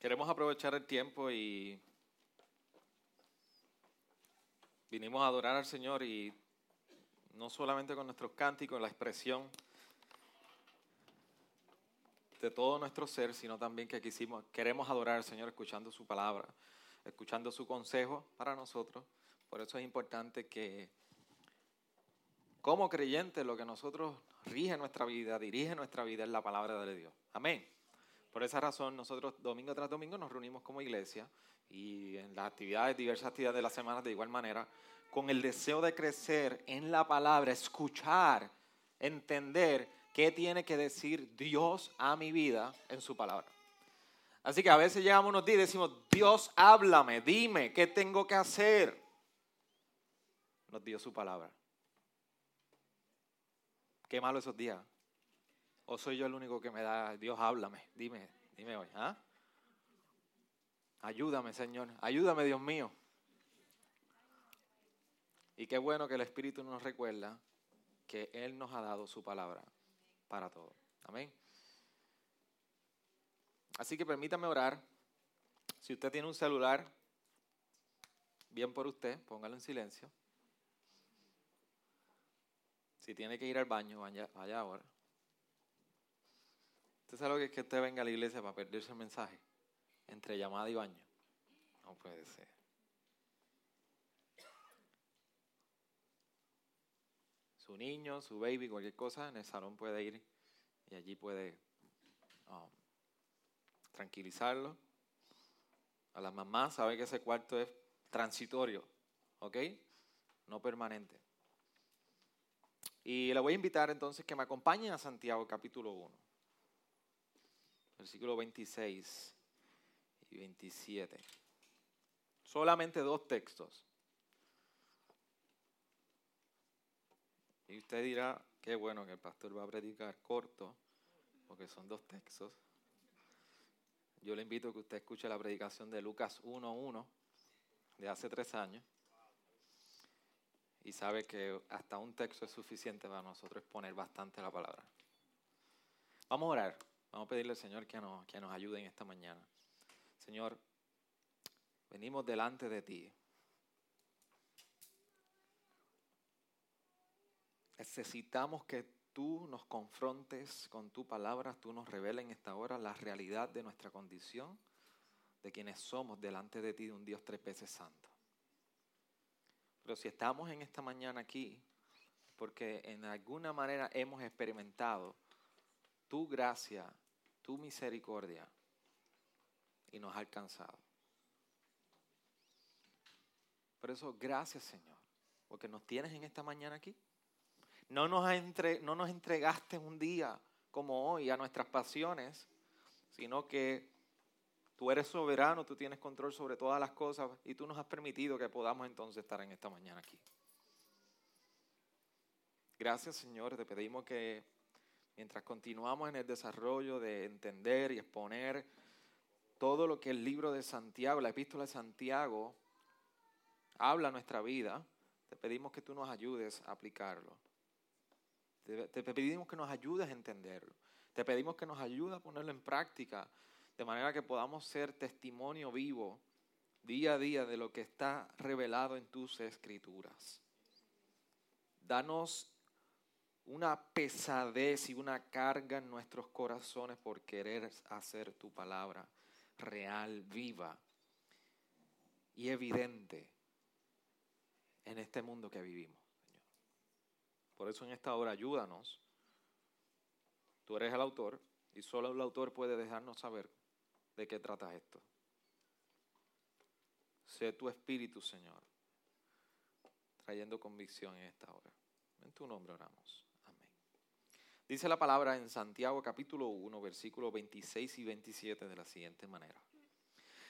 Queremos aprovechar el tiempo y vinimos a adorar al Señor y no solamente con nuestros cánticos, la expresión de todo nuestro ser, sino también que quisimos, queremos adorar al Señor escuchando su palabra, escuchando su consejo para nosotros. Por eso es importante que como creyentes lo que nosotros rige nuestra vida, dirige nuestra vida es la palabra de Dios. Amén. Por esa razón, nosotros domingo tras domingo nos reunimos como iglesia y en las actividades, diversas actividades de la semana de igual manera, con el deseo de crecer en la palabra, escuchar, entender qué tiene que decir Dios a mi vida en su palabra. Así que a veces llegamos unos días y decimos, Dios, háblame, dime, ¿qué tengo que hacer? Nos dio su palabra. Qué malo esos días. ¿O soy yo el único que me da, Dios, háblame, dime, dime hoy? ¿ah? Ayúdame, Señor, ayúdame, Dios mío. Y qué bueno que el Espíritu nos recuerda que Él nos ha dado su palabra para todo. Amén. Así que permítame orar. Si usted tiene un celular, bien por usted, póngalo en silencio. Si tiene que ir al baño, vaya, ahora. ¿Usted sabe lo que es que usted venga a la iglesia para perderse el mensaje? Entre llamada y baño. No puede ser. Su niño, su baby, cualquier cosa, en el salón puede ir y allí puede um, tranquilizarlo. A las mamás sabe que ese cuarto es transitorio, ¿ok? No permanente. Y le voy a invitar entonces que me acompañen a Santiago capítulo 1 versículo 26 y 27. Solamente dos textos. Y usted dirá, qué bueno que el pastor va a predicar corto, porque son dos textos. Yo le invito a que usted escuche la predicación de Lucas 1.1 de hace tres años. Y sabe que hasta un texto es suficiente para nosotros exponer bastante la palabra. Vamos a orar. Vamos a pedirle al Señor que nos, que nos ayude en esta mañana. Señor, venimos delante de ti. Necesitamos que tú nos confrontes con tu palabra, tú nos reveles en esta hora la realidad de nuestra condición, de quienes somos delante de ti, de un Dios tres veces santo. Pero si estamos en esta mañana aquí, porque en alguna manera hemos experimentado tu gracia, tu misericordia y nos ha alcanzado. Por eso, gracias Señor, porque nos tienes en esta mañana aquí. No nos, entre, no nos entregaste un día como hoy a nuestras pasiones, sino que tú eres soberano, tú tienes control sobre todas las cosas y tú nos has permitido que podamos entonces estar en esta mañana aquí. Gracias Señor, te pedimos que mientras continuamos en el desarrollo de entender y exponer todo lo que el libro de Santiago, la epístola de Santiago, habla a nuestra vida, te pedimos que tú nos ayudes a aplicarlo. Te, pedimos que nos ayudes a entenderlo. Te pedimos que nos ayudes a ponerlo en práctica, de manera que podamos ser testimonio vivo día a día de lo que está revelado en tus escrituras. Danos una pesadez y una carga en nuestros corazones por querer hacer tu palabra real, viva y evidente en este mundo que vivimos, Señor. Por eso en esta hora ayúdanos. Tú eres el autor y solo el autor puede dejarnos saber de qué trata esto. Sé tu espíritu, Señor, trayendo convicción en esta hora. En tu nombre oramos. Dice la palabra en Santiago capítulo 1, versículos 26 y 27 de la siguiente manera.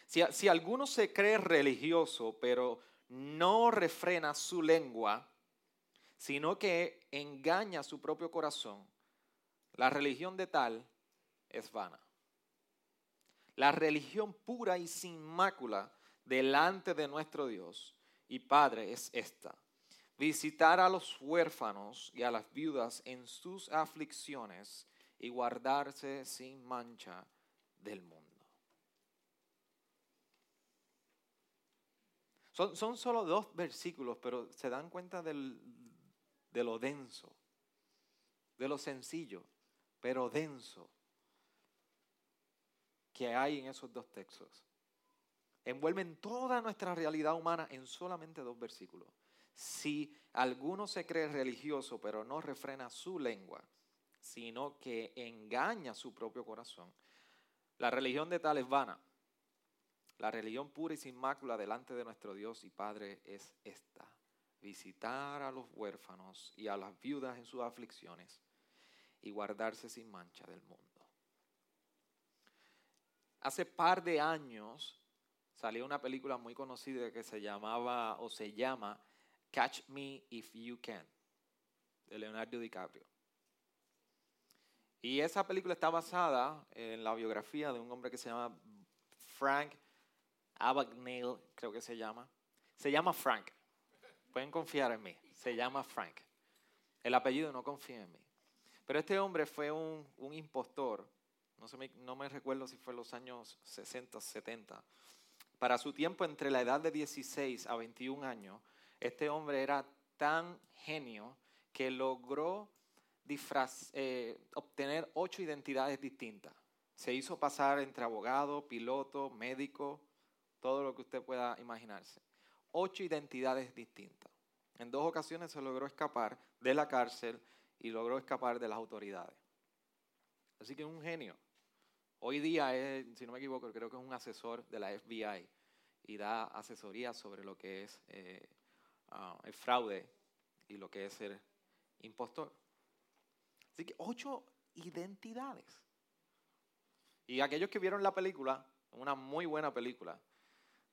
Si, si alguno se cree religioso, pero no refrena su lengua, sino que engaña su propio corazón, la religión de tal es vana. La religión pura y sin mácula delante de nuestro Dios y Padre es esta visitar a los huérfanos y a las viudas en sus aflicciones y guardarse sin mancha del mundo. Son, solo dos versículos, pero se dan cuenta de lo denso, de lo sencillo, pero denso que hay en esos dos textos. Envuelven toda nuestra realidad humana en solamente dos versículos. Si alguno se cree religioso pero no refrena su lengua, sino que engaña su propio corazón, la religión de tal es vana. La religión pura y sin mácula delante de nuestro Dios y Padre es esta. Visitar a los huérfanos y a las viudas en sus aflicciones y guardarse sin mancha del mundo. Hace par de años salió una película muy conocida que se llamaba o se llama Catch Me If You Can, de Leonardo DiCaprio. Y esa película está basada en la biografía de un hombre que se llama Frank Abagnale, creo que se llama. Se llama Frank. Pueden confiar en mí. Se llama Frank. El apellido no confía en mí. Pero este hombre fue un, impostor. No, me, no me recuerdo si fue en los años 60, 70. Para su tiempo, entre la edad de 16 a 21 años, este hombre era tan genio que logró eh, obtener ocho identidades distintas. Se hizo pasar entre abogado, piloto, médico, todo lo que usted pueda imaginarse. Ocho identidades distintas. En dos ocasiones se logró escapar de la cárcel y logró escapar de las autoridades. Así que es un genio. Hoy día si no me equivoco, creo que es un asesor de la FBI y da asesoría sobre lo que es eh, ah, el fraude y lo que es ser impostor. Así que ocho identidades. Y aquellos que vieron la película, una muy buena película,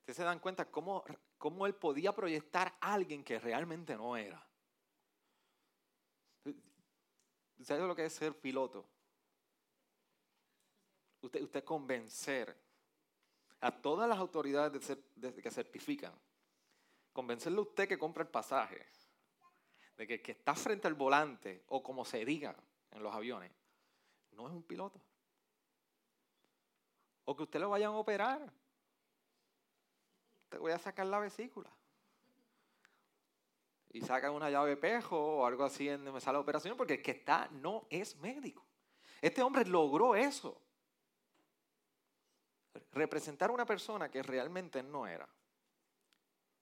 ustedes se dan cuenta cómo, cómo él podía proyectar a alguien que realmente no era. ¿Sabes lo que es ser piloto? Usted, usted convencer a todas las autoridades que certifican, convencerle a usted que compra el pasaje, de que, que está frente al volante o como se diga en los aviones, no es un piloto. O que usted lo vayan a operar. Te voy a sacar la vesícula. Y sacan una llave de pejo o algo así en la sala de operación porque el que está no es médico. Este hombre logró eso. Representar a una persona que realmente no era.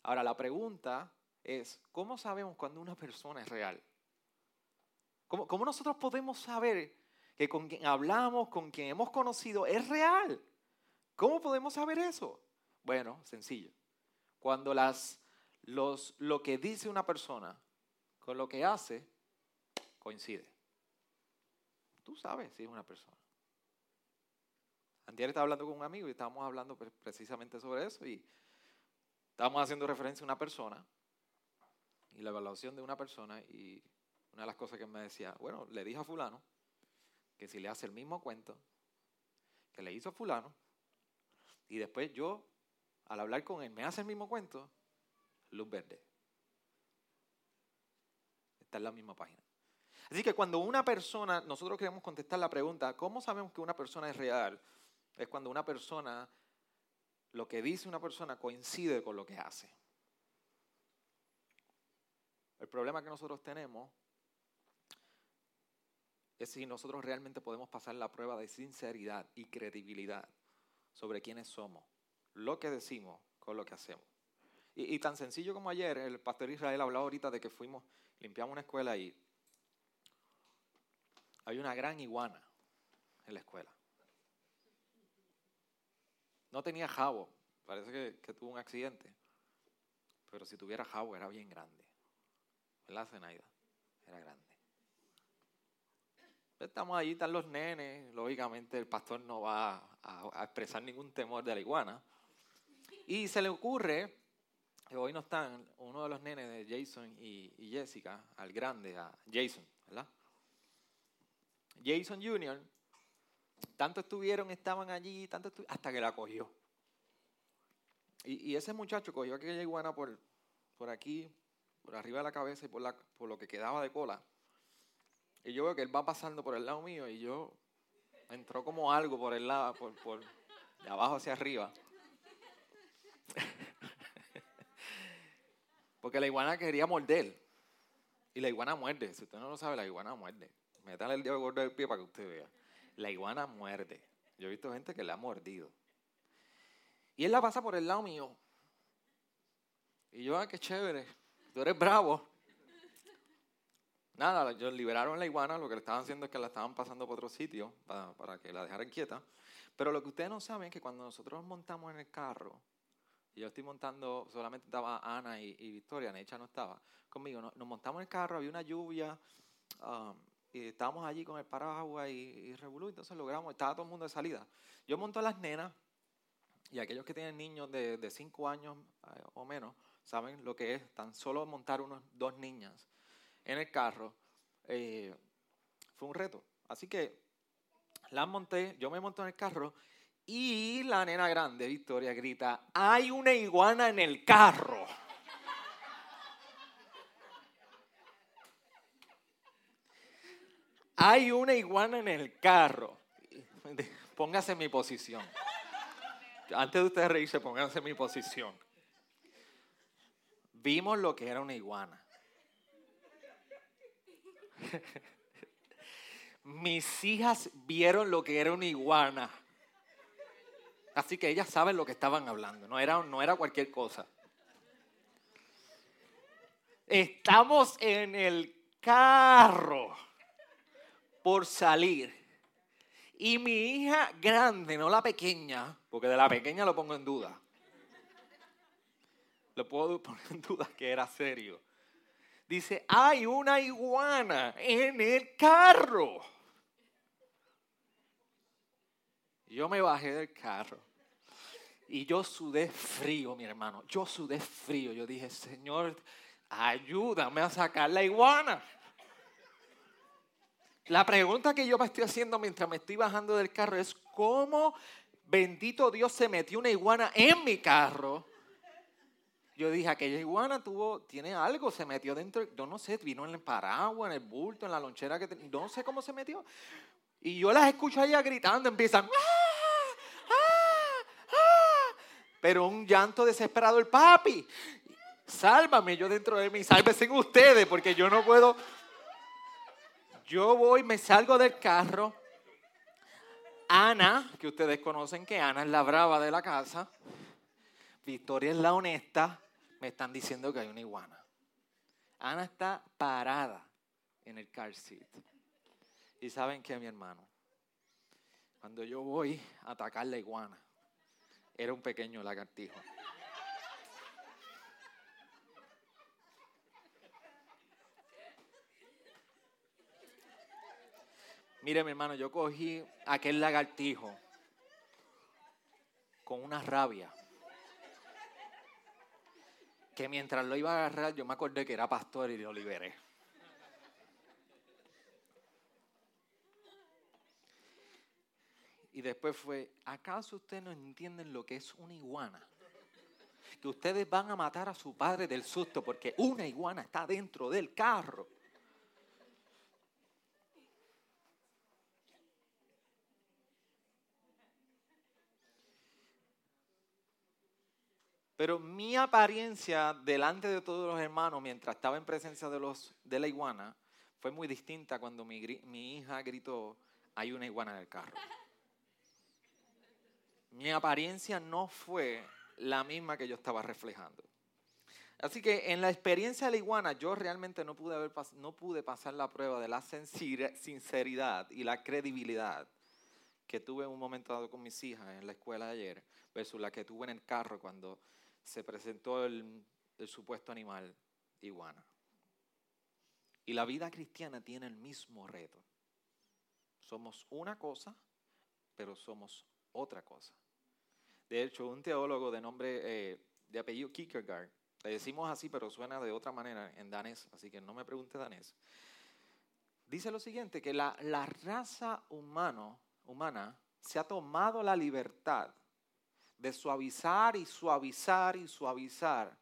Ahora la pregunta es, ¿cómo sabemos cuando una persona es real? ¿Cómo, nosotros podemos saber que con quien hablamos, con quien hemos conocido, es real? ¿Cómo podemos saber eso? Bueno, sencillo. Cuando las, los, lo que dice una persona con lo que hace coincide. Tú sabes si es una persona. Antier estaba hablando con un amigo y estábamos hablando precisamente sobre eso y estábamos haciendo referencia a una persona y la evaluación de una persona y una de las cosas que me decía, bueno, le dije a fulano que si le hace el mismo cuento que le hizo a fulano, y después yo, al hablar con él, me hace el mismo cuento, luz verde. Está en la misma página. Así que cuando una persona, nosotros queremos contestar la pregunta, ¿cómo sabemos que una persona es real? Es cuando una persona, lo que dice una persona coincide con lo que hace. El problema que nosotros tenemos es si nosotros realmente podemos pasar la prueba de sinceridad y credibilidad sobre quiénes somos, lo que decimos con lo que hacemos. Y, tan sencillo como ayer, el pastor Israel hablaba ahorita de que fuimos, limpiamos una escuela y hay una gran iguana en la escuela. No tenía jabo, parece que, tuvo un accidente, pero si tuviera jabo era bien grande. ¿Verdad, Zenaida? Era grande. Estamos allí, están los nenes. Lógicamente el pastor no va a, expresar ningún temor de la iguana. Y se le ocurre, que hoy no están, uno de los nenes de Jason y, Jessica, al grande, a Jason, ¿verdad? Jason Jr., tanto estuvieron, estaban allí, tanto hasta que la cogió. Y, ese muchacho cogió aquella iguana por, por aquí, por arriba de la cabeza y por, lo que quedaba de cola. Y yo veo que él va pasando por el lado mío y yo entró como algo por el lado, por, por de abajo hacia arriba. Porque la iguana quería morder. Y la iguana muerde. Si usted no lo sabe, la iguana muerde. Métale el dedo gordo del pie para que usted vea. La iguana muerde. Yo he visto gente que le ha mordido. Y él la pasa por el lado mío. Y yo, ah, qué chévere. Tú eres bravo. Nada, ellos liberaron la iguana, lo que le estaban haciendo es que la estaban pasando por otro sitio para, para que la dejaran quieta. Pero lo que ustedes no saben es que cuando nosotros montamos en el carro, y yo estoy montando, solamente estaba Ana y, Victoria, Necha no estaba conmigo, nos, montamos en el carro, había una lluvia, um, y estábamos allí con el paraguas y, y revolú, entonces logramos, estaba todo el mundo de salida. Yo monto a las nenas, y aquellos que tienen niños de 5 años eh, o menos, saben lo que es tan solo montar unos dos niñas en el carro. Eh, fue un reto. Así que la monté, yo me monto en el carro y la nena grande, Victoria, grita, hay una iguana en el carro. Hay una iguana en el carro. Póngase en mi posición. Antes de ustedes reírse, pónganse en mi posición. Vimos lo que era una iguana. Mis hijas vieron lo que era una iguana. Así que ellas saben lo que estaban hablando, no era, no era cualquier cosa. Estamos en el carro por salir. Y mi hija grande, no la pequeña, porque de la pequeña lo pongo en duda. Lo puedo poner en duda que era serio. Dice, hay una iguana en el carro. Yo me bajé del carro y yo sudé frío, mi hermano. Yo sudé frío. Yo dije, Señor, ayúdame a sacar la iguana. La pregunta que yo me estoy haciendo mientras me estoy bajando del carro es, ¿cómo bendito Dios se metió una iguana en mi carro? Yo dije, aquella iguana tuvo, tiene algo, se metió dentro, yo no sé, vino en el paraguas, en el bulto, en la lonchera que no sé cómo se metió. Y yo las escucho allá gritando, empiezan, ¡Ah! ¡Ah! ¡Ah! pero un llanto desesperado, el papi, sálvame yo dentro de mí, sálvese ustedes, porque yo no puedo. Yo voy, me salgo del carro. Ana, que ustedes conocen que Ana es la brava de la casa. Victoria es la honesta me están diciendo que hay una iguana. Ana está parada en el car seat. Y saben que mi hermano, cuando yo voy a atacar la iguana, era un pequeño lagartijo. Mire, mi hermano, yo cogí aquel lagartijo con una rabia que mientras lo iba a agarrar yo me acordé que era pastor y lo liberé. Y después fue, ¿acaso ustedes no entienden lo que es una iguana? Que ustedes van a matar a su padre del susto porque una iguana está dentro del carro. Pero mi apariencia delante de todos los hermanos mientras estaba en presencia de, los, de la iguana fue muy distinta cuando mi, mi hija gritó, hay una iguana en el carro. Mi apariencia no fue la misma que yo estaba reflejando. Así que en la experiencia de la iguana yo realmente no pude, haber, no pude pasar la prueba de la sinceridad y la credibilidad que tuve en un momento dado con mis hijas en la escuela de ayer versus la que tuve en el carro cuando se presentó el, supuesto animal iguana. Y la vida cristiana tiene el mismo reto. Somos una cosa, pero somos otra cosa. De hecho, un teólogo de nombre, eh, de apellido Kierkegaard, le decimos así, pero suena de otra manera en danés, así que no me pregunte danés, dice lo siguiente, que la, la raza humano, humana se ha tomado la libertad de suavizar y suavizar y suavizar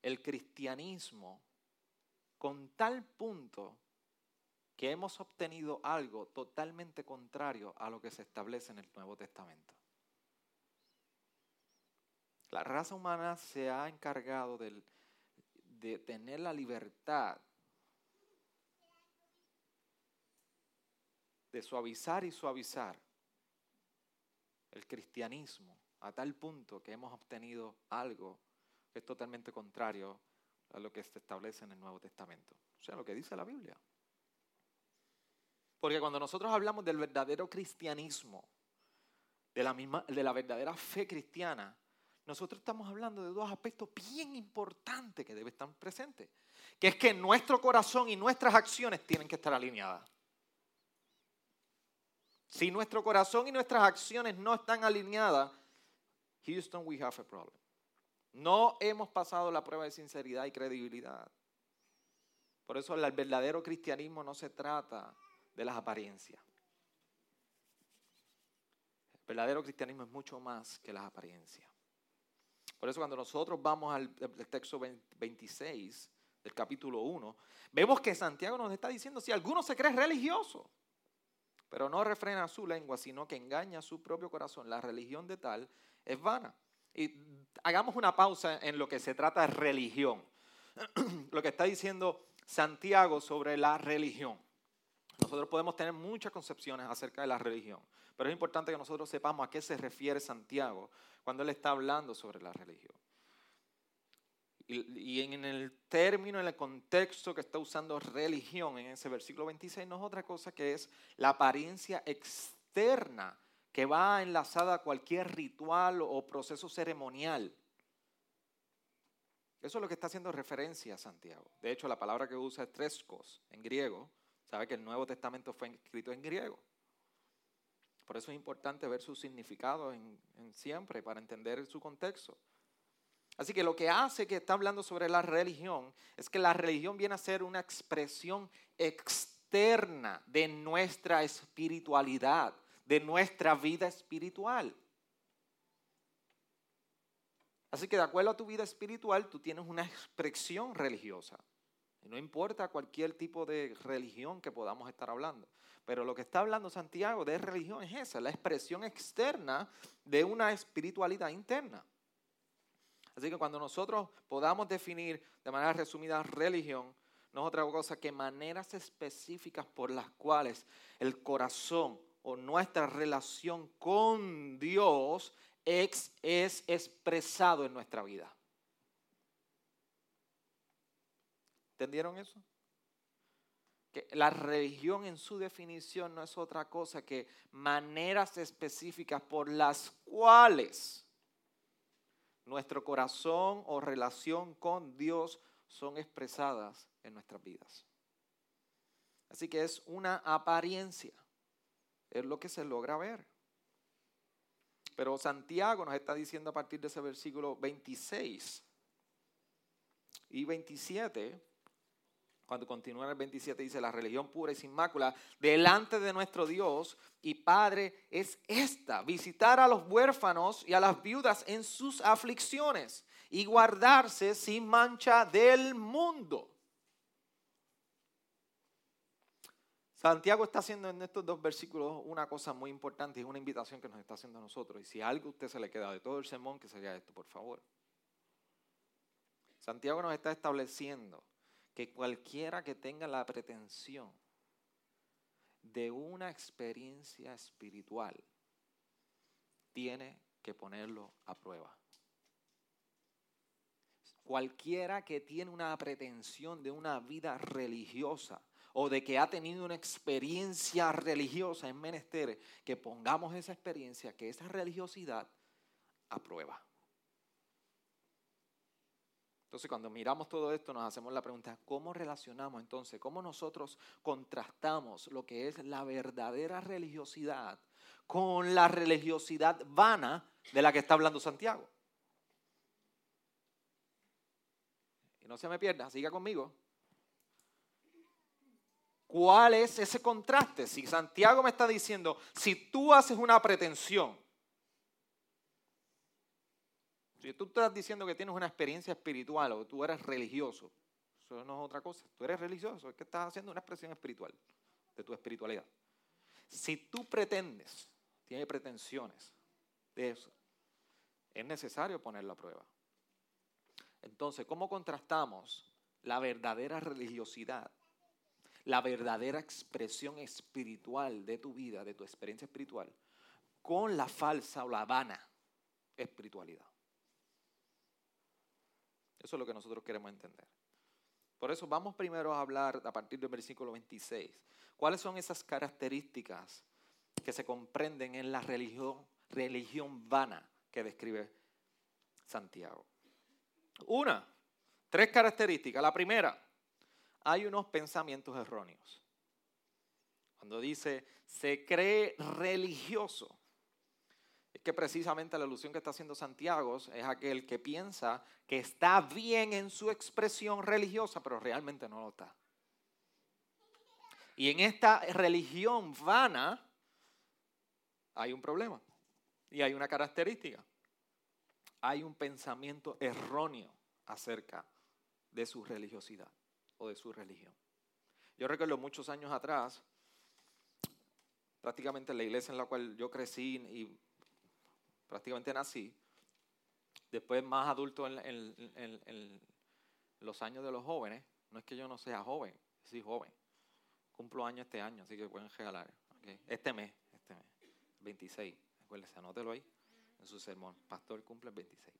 el cristianismo con tal punto que hemos obtenido algo totalmente contrario a lo que se establece en el Nuevo Testamento. La raza humana se ha encargado de tener la libertad de suavizar y suavizar el cristianismo a tal punto que hemos obtenido algo que es totalmente contrario a lo que se establece en el Nuevo Testamento. O sea, lo que dice la Biblia. Porque cuando nosotros hablamos del verdadero cristianismo, de la, misma, de la verdadera fe cristiana, nosotros estamos hablando de dos aspectos bien importantes que deben estar presentes. Que es que nuestro corazón y nuestras acciones tienen que estar alineadas. Si nuestro corazón y nuestras acciones no están alineadas, Houston, we have a problem. No hemos pasado la prueba de sinceridad y credibilidad. Por eso el verdadero cristianismo no se trata de las apariencias. El verdadero cristianismo es mucho más que las apariencias. Por eso cuando nosotros vamos al, texto 26 del capítulo 1, vemos que Santiago nos está diciendo, si alguno se cree religioso, pero no refrena su lengua, sino que engaña su propio corazón, la religión de tal es vana. Y hagamos una pausa en lo que se trata de religión. lo que está diciendo Santiago sobre la religión. Nosotros podemos tener muchas concepciones acerca de la religión, pero es importante que nosotros sepamos a qué se refiere Santiago cuando él está hablando sobre la religión. Y, en el término, en el contexto que está usando religión en ese versículo 26, no es otra cosa que es la apariencia externa que va enlazada a cualquier ritual o proceso ceremonial. Eso es lo que está haciendo referencia a Santiago. De hecho, la palabra que usa es treskos en griego. Sabe que el Nuevo Testamento fue escrito en griego. Por eso es importante ver su significado en, siempre para entender su contexto. Así que lo que hace que está hablando sobre la religión es que la religión viene a ser una expresión externa de nuestra espiritualidad, de nuestra vida espiritual. Así que de acuerdo a tu vida espiritual, tú tienes una expresión religiosa. Y no importa cualquier tipo de religión que podamos estar hablando. Pero lo que está hablando Santiago de religión es esa, la expresión externa de una espiritualidad interna. Así que cuando nosotros podamos definir de manera resumida religión, no es otra cosa que maneras específicas por las cuales el corazón o nuestra relación con Dios es, es expresado en nuestra vida. ¿Entendieron eso? Que la religión en su definición no es otra cosa que maneras específicas por las cuales nuestro corazón o relación con Dios son expresadas en nuestras vidas. Así que es una apariencia, es lo que se logra ver. Pero Santiago nos está diciendo a partir de ese versículo 26 y 27, cuando continúa en el 27 dice, la religión pura y sin mácula delante de nuestro Dios y Padre es esta, visitar a los huérfanos y a las viudas en sus aflicciones y guardarse sin mancha del mundo. Santiago está haciendo en estos dos versículos una cosa muy importante y una invitación que nos está haciendo a nosotros. Y si algo a usted se le queda de todo el sermón, que sería esto, por favor. Santiago nos está estableciendo que cualquiera que tenga la pretensión de una experiencia espiritual tiene que ponerlo a prueba. Cualquiera que tiene una pretensión de una vida religiosa o de que ha tenido una experiencia religiosa en menester, que pongamos esa experiencia, que esa religiosidad a prueba. Entonces, cuando miramos todo esto, nos hacemos la pregunta, ¿cómo relacionamos entonces? ¿Cómo nosotros contrastamos lo que es la verdadera religiosidad con la religiosidad vana de la que está hablando Santiago? Y no se me pierda, siga conmigo. ¿Cuál es ese contraste? Si Santiago me está diciendo, si tú haces una pretensión si tú estás diciendo que tienes una experiencia espiritual o tú eres religioso, eso no es otra cosa. Tú eres religioso, es que estás haciendo una expresión espiritual de tu espiritualidad. Si tú pretendes, tienes pretensiones de eso, es necesario ponerlo a prueba. Entonces, ¿cómo contrastamos la verdadera religiosidad, la verdadera expresión espiritual de tu vida, de tu experiencia espiritual, con la falsa o la vana espiritualidad? Eso es lo que nosotros queremos entender. Por eso vamos primero a hablar a partir del versículo 26. ¿Cuáles son esas características que se comprenden en la religión, religión vana que describe Santiago? Una, tres características. La primera, hay unos pensamientos erróneos. Cuando dice, se cree religioso, es que precisamente la alusión que está haciendo Santiago es aquel que piensa que está bien en su expresión religiosa, pero realmente no lo está. Y en esta religión vana hay un problema y hay una característica. Hay un pensamiento erróneo acerca de su religiosidad o de su religión. Yo recuerdo muchos años atrás, prácticamente en la iglesia en la cual yo crecí y prácticamente nací, después más adulto en, los años de los jóvenes, no es que yo no sea joven, soy joven, cumplo años este año, así que pueden regalar, este mes, este mes, 26, acuérdense, anótelo ahí en su sermón, pastor cumple el 26.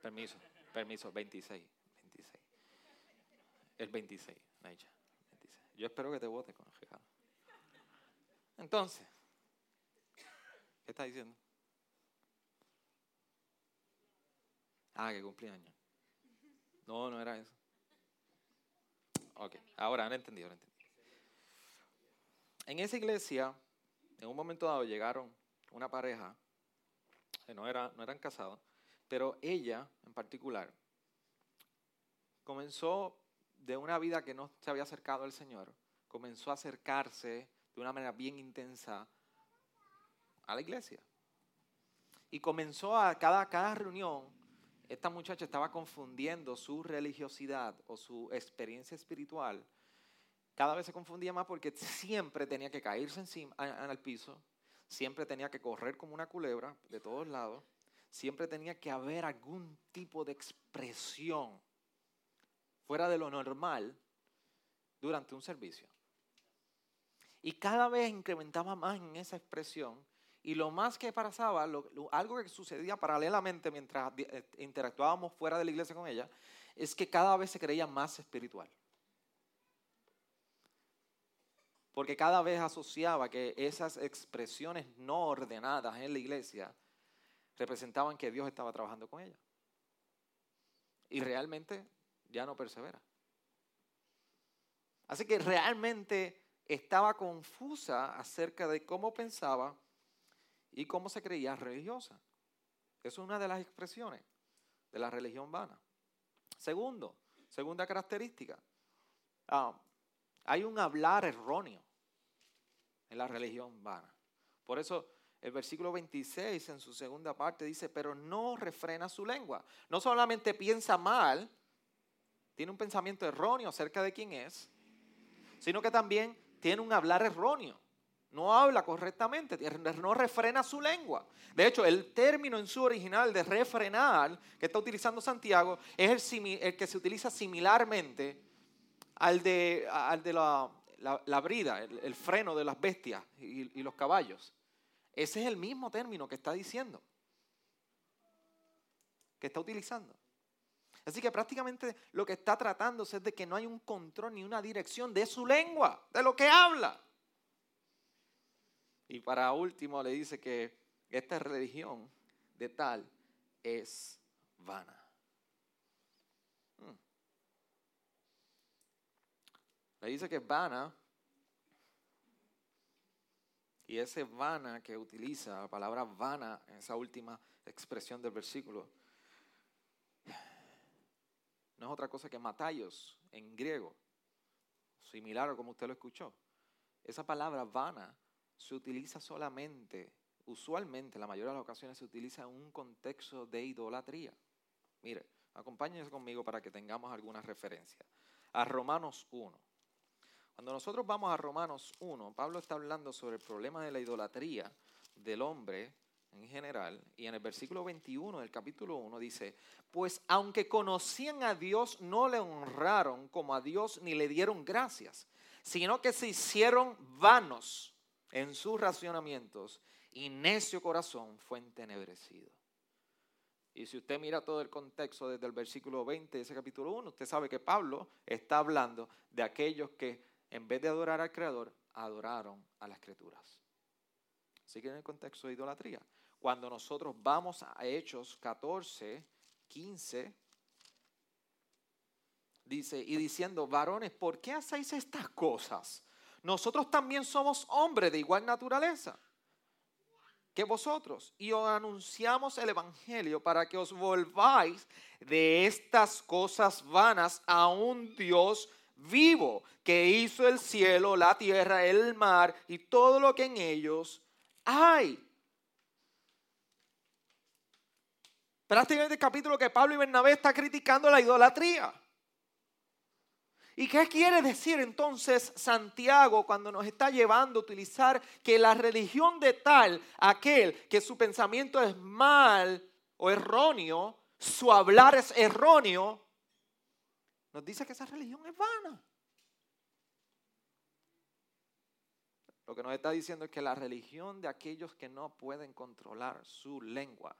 Permiso, permiso, 26, 26. El 26, Naicha, 26. Yo espero que te vote con el regalo. Entonces, ¿Qué está diciendo? Ah, que cumpleaños. No, no era eso. Ok, ahora, ahora entendí. En esa iglesia, en un momento dado llegaron una pareja, que no, era, no eran casados, pero ella en particular comenzó de una vida que no se había acercado al Señor, comenzó a acercarse de una manera bien intensa a la iglesia. Y comenzó a cada, cada reunión, esta muchacha estaba confundiendo su religiosidad o su experiencia espiritual. Cada vez se confundía más porque siempre tenía que caerse encima, al piso, siempre tenía que correr como una culebra de todos lados, siempre tenía que haber algún tipo de expresión fuera de lo normal durante un servicio. Y cada vez incrementaba más en esa expresión y lo más que pasaba, algo que sucedía paralelamente mientras eh, interactuábamos fuera de la iglesia con ella, es que cada vez se creía más espiritual. Porque cada vez asociaba que esas expresiones no ordenadas en la iglesia representaban que Dios estaba trabajando con ella. Y realmente ya no persevera. Así que realmente estaba confusa acerca de cómo pensaba y cómo se creía religiosa. Es una de las expresiones de la religión vana. Segundo, segunda característica, ah, hay un hablar erróneo en la religión vana. Por eso el versículo 26 en su segunda parte dice, pero no refrena su lengua. No solamente piensa mal, tiene un pensamiento erróneo acerca de quién es, sino que también tiene un hablar erróneo no habla correctamente, no refrena su lengua. De hecho, el término en su original de refrenar que está utilizando Santiago es el, que se utiliza similarmente al de, la, brida, el, freno de las bestias y, y los caballos. Ese es el mismo término que está diciendo, que está utilizando. Así que prácticamente lo que está tratándose es de que no hay un control ni una dirección de su lengua, de lo que habla. Y para último le dice que esta religión de tal es vana. Hmm. Le dice que es vana. Y ese vana que utiliza, la palabra vana, en esa última expresión del versículo, no es otra cosa que matayos en griego, similar a como usted lo escuchó. Esa palabra vana se utiliza solamente, usualmente, la mayoría de las ocasiones se utiliza en un contexto de idolatría. Mire, acompáñense conmigo para que tengamos alguna referencia. A Romanos 1. Cuando nosotros vamos a Romanos 1, Pablo está hablando sobre el problema de la idolatría del hombre en general, y en el versículo 21 del capítulo 1 dice, pues aunque conocían a Dios, no le honraron como a Dios ni le dieron gracias, sino que se hicieron vanos en sus racionamientos y necio corazón fue entenebrecido. Y si usted mira todo el contexto desde el versículo 20 de ese capítulo 1, usted sabe que Pablo está hablando de aquellos que en vez de adorar al Creador, adoraron a las Escrituras. Así que en el contexto de idolatría. Cuando nosotros vamos a Hechos 14, 15, dice, y diciendo, varones, ¿por qué hacéis estas cosas? Nosotros también somos hombres de igual naturaleza que vosotros y os anunciamos el Evangelio para que os volváis de estas cosas vanas a un Dios vivo que hizo el cielo, la tierra, el mar y todo lo que en ellos hay. Prácticamente el capítulo que Pablo y Bernabé está criticando la idolatría. ¿Y qué quiere decir entonces Santiago cuando nos está llevando a utilizar que la religión de tal, aquel que su pensamiento es mal o erróneo, su hablar es erróneo, nos dice que esa religión es vana? Lo que nos está diciendo es que la religión de aquellos que no pueden controlar su lengua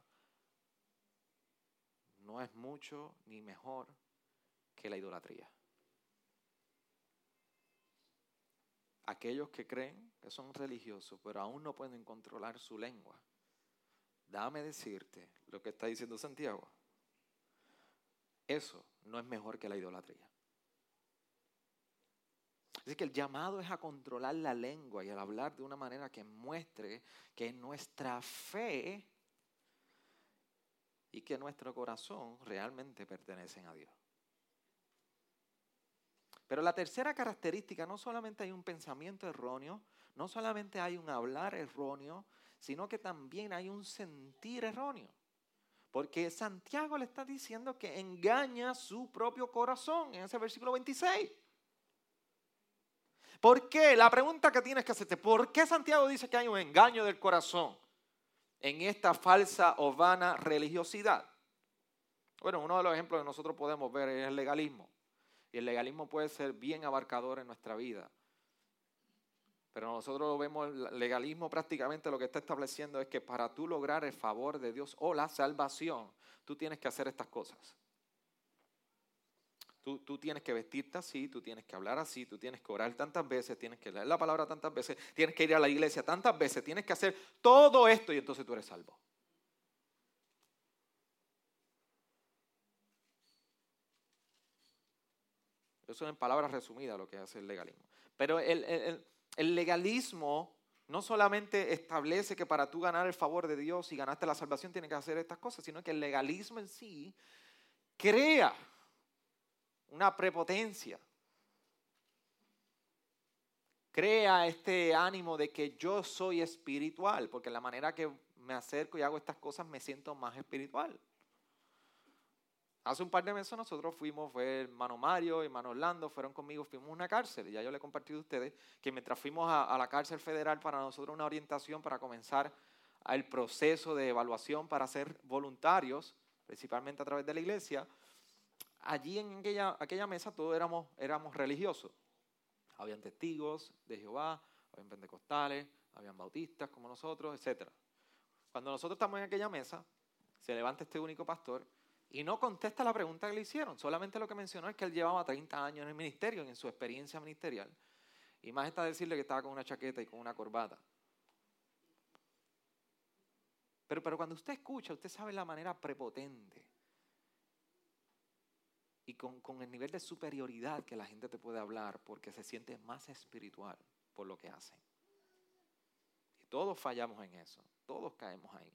no es mucho ni mejor que la idolatría. Aquellos que creen que son religiosos, pero aún no pueden controlar su lengua, dame decirte lo que está diciendo Santiago. Eso no es mejor que la idolatría. Así que el llamado es a controlar la lengua y al hablar de una manera que muestre que nuestra fe y que nuestro corazón realmente pertenecen a Dios. Pero la tercera característica, no solamente hay un pensamiento erróneo, no solamente hay un hablar erróneo, sino que también hay un sentir erróneo. Porque Santiago le está diciendo que engaña su propio corazón en ese versículo 26. ¿Por qué? La pregunta que tienes que hacerte, ¿por qué Santiago dice que hay un engaño del corazón? en esta falsa o vana religiosidad? Bueno, uno de los ejemplos que nosotros podemos ver es el legalismo. Y el legalismo puede ser bien abarcador en nuestra vida. Pero nosotros vemos el legalismo prácticamente lo que está estableciendo es que para tú lograr el favor de Dios o la salvación, tú tienes que hacer estas cosas. Tú, tienes que vestirte así, tú tienes que hablar así, tú tienes que orar tantas veces, tienes que leer la palabra tantas veces, tienes que ir a la iglesia tantas veces, tienes que hacer todo esto y entonces tú eres salvo. Eso es en palabras resumidas lo que hace el legalismo. Pero el, el legalismo no solamente establece que para tú ganar el favor de Dios y ganarte la salvación tienes que hacer estas cosas, sino que el legalismo en sí crea una prepotencia. Crea este ánimo de que yo soy espiritual, porque la manera que me acerco y hago estas cosas me siento más espiritual. Hace un par de meses nosotros fuimos, fue hermano Mario y hermano Orlando, fueron conmigo, fuimos a una cárcel. Y ya yo le he compartido a ustedes que mientras fuimos a, a la cárcel federal para nosotros una orientación para comenzar el proceso de evaluación para ser voluntarios, principalmente a través de la iglesia, allí en aquella, aquella mesa todos éramos, éramos religiosos. Habían testigos de Jehová, habían pentecostales, habían bautistas como nosotros, etc. Cuando nosotros estamos en aquella mesa, se levanta este único pastor y no contesta la pregunta que le hicieron. Solamente lo que mencionó es que él llevaba 30 años en el ministerio, en su experiencia ministerial. Y más está decirle que estaba con una chaqueta y con una corbata. Pero, pero cuando usted escucha, usted sabe la manera prepotente y con, el nivel de superioridad que la gente te puede hablar porque se siente más espiritual por lo que hacen. Y todos fallamos en eso, todos caemos ahí.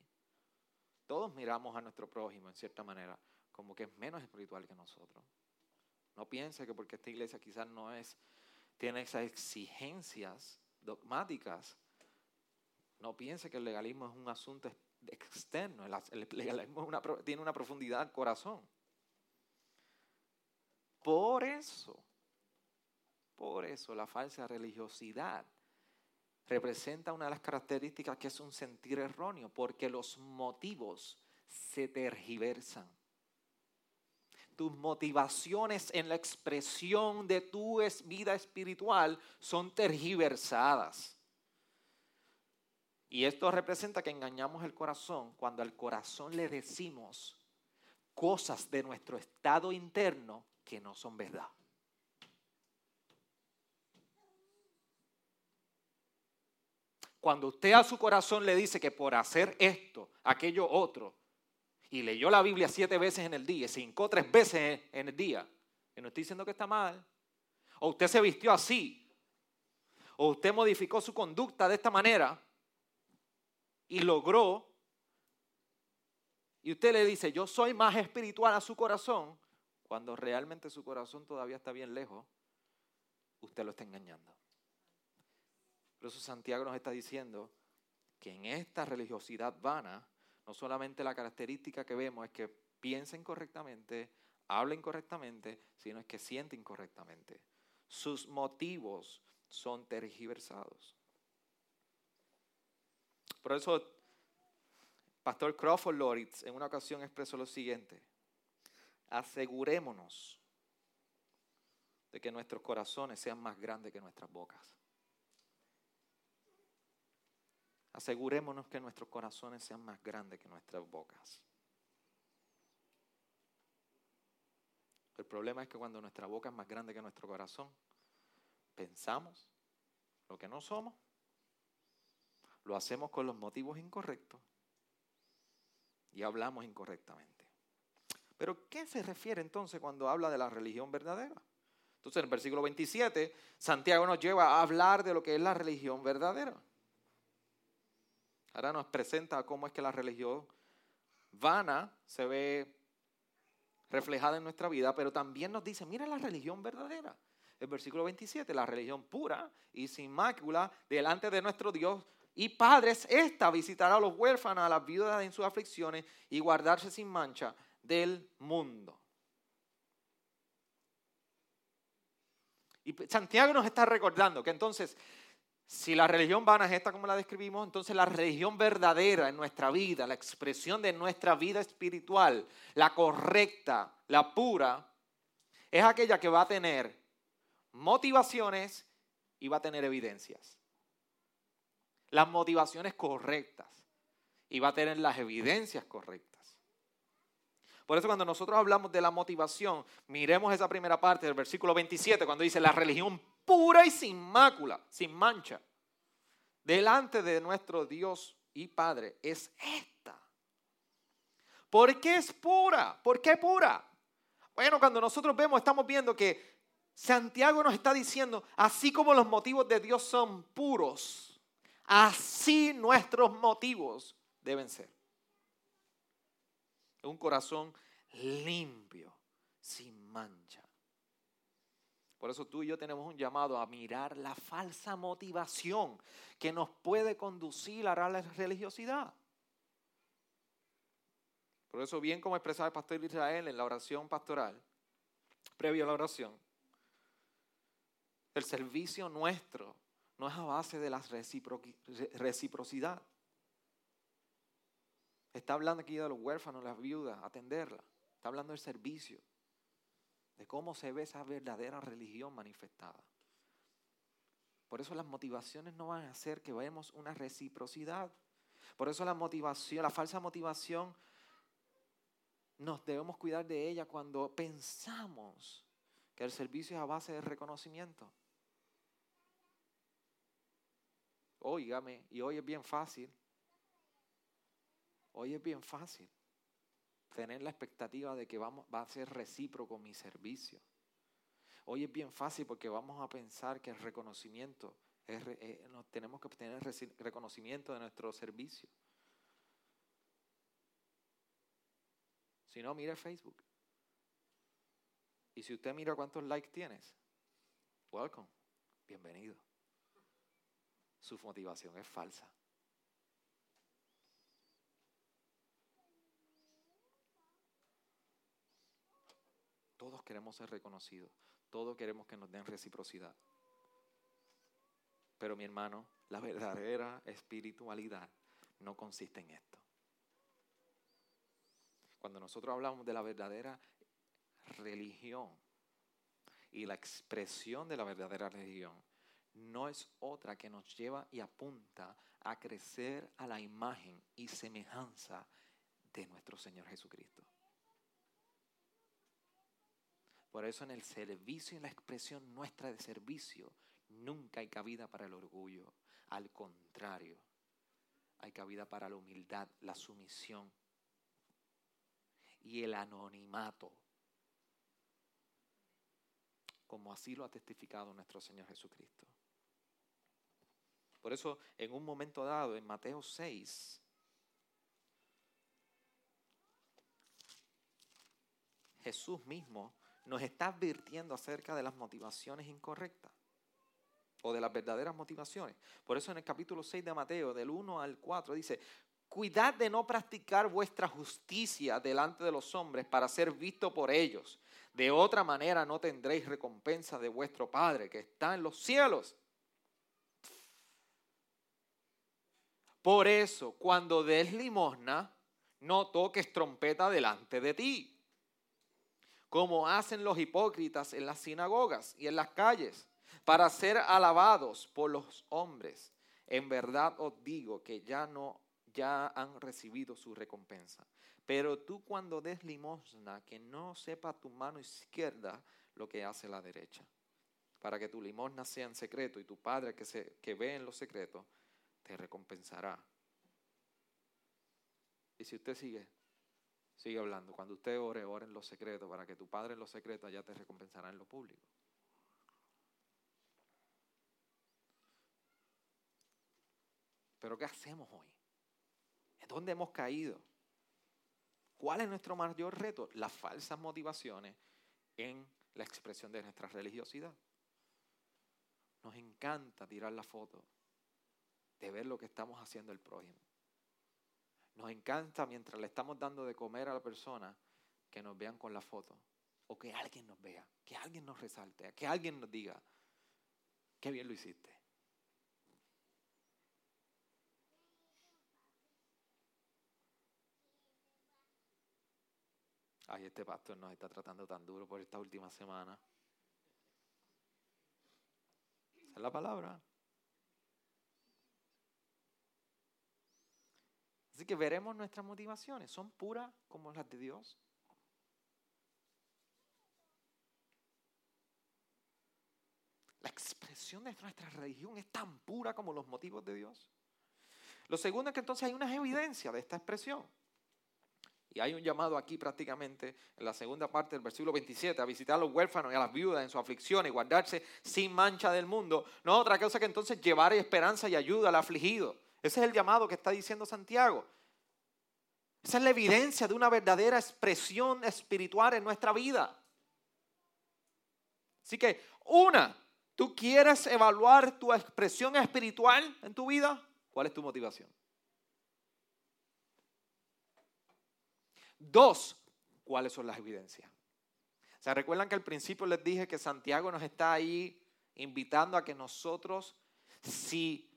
Todos miramos a nuestro prójimo en cierta manera como que es menos espiritual que nosotros. No piense que porque esta iglesia quizás no es, tiene esas exigencias dogmáticas, no piense que el legalismo es un asunto externo, el, legalismo tiene una profundidad al corazón. Por eso, por eso la falsa religiosidad representa una de las características que es un sentir erróneo, porque los motivos se tergiversan. Tus motivaciones en la expresión de tu vida espiritual son tergiversadas. Y esto representa que engañamos el corazón cuando al corazón le decimos cosas de nuestro estado interno que no son verdad. Cuando usted a su corazón le dice que por hacer esto, aquello otro, y leyó la Biblia siete veces en el día, se hincó tres veces en el día, que no estoy diciendo que está mal, o usted se vistió así, o usted modificó su conducta de esta manera y logró, y usted le dice, yo soy más espiritual a su corazón, cuando realmente su corazón todavía está bien lejos, usted lo está engañando. Por eso Santiago nos está diciendo que en esta religiosidad vana, no solamente la característica que vemos es que piensen correctamente, hablen correctamente, sino es que sienten correctamente. Sus motivos son tergiversados. Por eso, Pastor Crawford Loritz en una ocasión expresó lo siguiente: asegurémonos de que nuestros corazones sean más grandes que nuestras bocas. Asegurémonos que nuestros corazones sean más grandes que nuestras bocas. El problema es que cuando nuestra boca es más grande que nuestro corazón, pensamos lo que no somos, lo hacemos con los motivos incorrectos y hablamos incorrectamente. Pero ¿qué se refiere entonces cuando habla de la religión verdadera? Entonces en el versículo 27, Santiago nos lleva a hablar de lo que es la religión verdadera. Ahora nos presenta cómo es que la religión vana se ve reflejada en nuestra vida, pero también nos dice, mira la religión verdadera. El versículo 27, la religión pura y sin mácula delante de nuestro Dios y Padre es esta, visitar a los huérfanos, a las viudas en sus aflicciones y guardarse sin mancha del mundo. Y Santiago nos está recordando que entonces si la religión vana es esta como la describimos, entonces la religión verdadera en nuestra vida, la expresión de nuestra vida espiritual, la correcta, la pura, es aquella que va a tener motivaciones y va a tener evidencias. Las motivaciones correctas y va a tener las evidencias correctas. Por eso cuando nosotros hablamos de la motivación, miremos esa primera parte del versículo 27 cuando dice la religión pura y sin mácula, sin mancha, delante de nuestro Dios y Padre es esta. ¿Por qué es pura? ¿Por qué pura? Bueno, cuando nosotros vemos, estamos viendo que Santiago nos está diciendo, así como los motivos de Dios son puros, así nuestros motivos deben ser. Un corazón limpio, sin mancha. Por eso tú y yo tenemos un llamado a mirar la falsa motivación que nos puede conducir a la religiosidad. Por eso, bien como expresaba el pastor Israel en la oración pastoral, previo a la oración, el servicio nuestro no es a base de la reciprocidad. Está hablando aquí de los huérfanos, las viudas, atenderla. Está hablando del servicio de cómo se ve esa verdadera religión manifestada. Por eso las motivaciones no van a hacer que veamos una reciprocidad. Por eso la motivación, la falsa motivación, nos debemos cuidar de ella cuando pensamos que el servicio es a base de reconocimiento. Óigame, y hoy es bien fácil. Hoy es bien fácil tener la expectativa de que vamos, va a ser recíproco mi servicio. Hoy es bien fácil porque vamos a pensar que el reconocimiento, es, eh, tenemos que obtener reconocimiento de nuestro servicio. Si no, mire Facebook. Y si usted mira cuántos likes tienes, welcome, bienvenido. Su motivación es falsa. Queremos ser reconocidos. Todos queremos que nos den reciprocidad. Pero mi hermano, la verdadera espiritualidad no consiste en esto. Cuando nosotros hablamos de la verdadera religión y la expresión de la verdadera religión, no es otra que nos lleva y apunta a crecer a la imagen y semejanza de nuestro Señor Jesucristo. Por eso en el servicio y en la expresión nuestra de servicio nunca hay cabida para el orgullo. Al contrario, hay cabida para la humildad, la sumisión y el anonimato, como así lo ha testificado nuestro Señor Jesucristo. Por eso, en un momento dado, en Mateo 6, Jesús mismo nos está advirtiendo acerca de las motivaciones incorrectas o de las verdaderas motivaciones. Por eso en el capítulo 6 de Mateo, del 1 al 4, dice, cuidad de no practicar vuestra justicia delante de los hombres para ser visto por ellos. De otra manera no tendréis recompensa de vuestro Padre que está en los cielos. Por eso, cuando des limosna, no toques trompeta delante de ti, como hacen los hipócritas en las sinagogas y en las calles para ser alabados por los hombres. En verdad os digo que ya no ya han recibido su recompensa. Pero tú cuando des limosna, que no sepa tu mano izquierda lo que hace la derecha, para que tu limosna sea en secreto y tu Padre que, se, que ve en lo secreto te recompensará. Y si usted sigue, sigue hablando, cuando usted ore, ore en lo secreto, para que tu Padre en lo secreto ya te recompensará en lo público. Pero ¿qué hacemos hoy? ¿En dónde hemos caído? ¿Cuál es nuestro mayor reto? Las falsas motivaciones en la expresión de nuestra religiosidad. Nos encanta tirar la foto de ver lo que estamos haciendo el prójimo. Nos encanta mientras le estamos dando de comer a la persona que nos vean con la foto o que alguien nos vea, que alguien nos resalte, que alguien nos diga, qué bien lo hiciste. ay, este pastor nos está tratando tan duro por esta última semana. Esa es la palabra. Así que veremos nuestras motivaciones. ¿Son puras como las de Dios? La expresión de nuestra religión es tan pura como los motivos de Dios. Lo segundo es que entonces hay unas evidencias de esta expresión. Y hay un llamado aquí prácticamente en la segunda parte del versículo 27 a visitar a los huérfanos y a las viudas en su aflicción y guardarse sin mancha del mundo. No otra cosa que entonces llevar esperanza y ayuda al afligido. Ese es el llamado que está diciendo Santiago. Esa es la evidencia de una verdadera expresión espiritual en nuestra vida. Así que, una, ¿tú quieres evaluar tu expresión espiritual en tu vida? ¿Cuál es tu motivación? Dos, ¿cuáles son las evidencias? ¿Se recuerdan que al principio les dije que Santiago nos está ahí invitando a que nosotros, si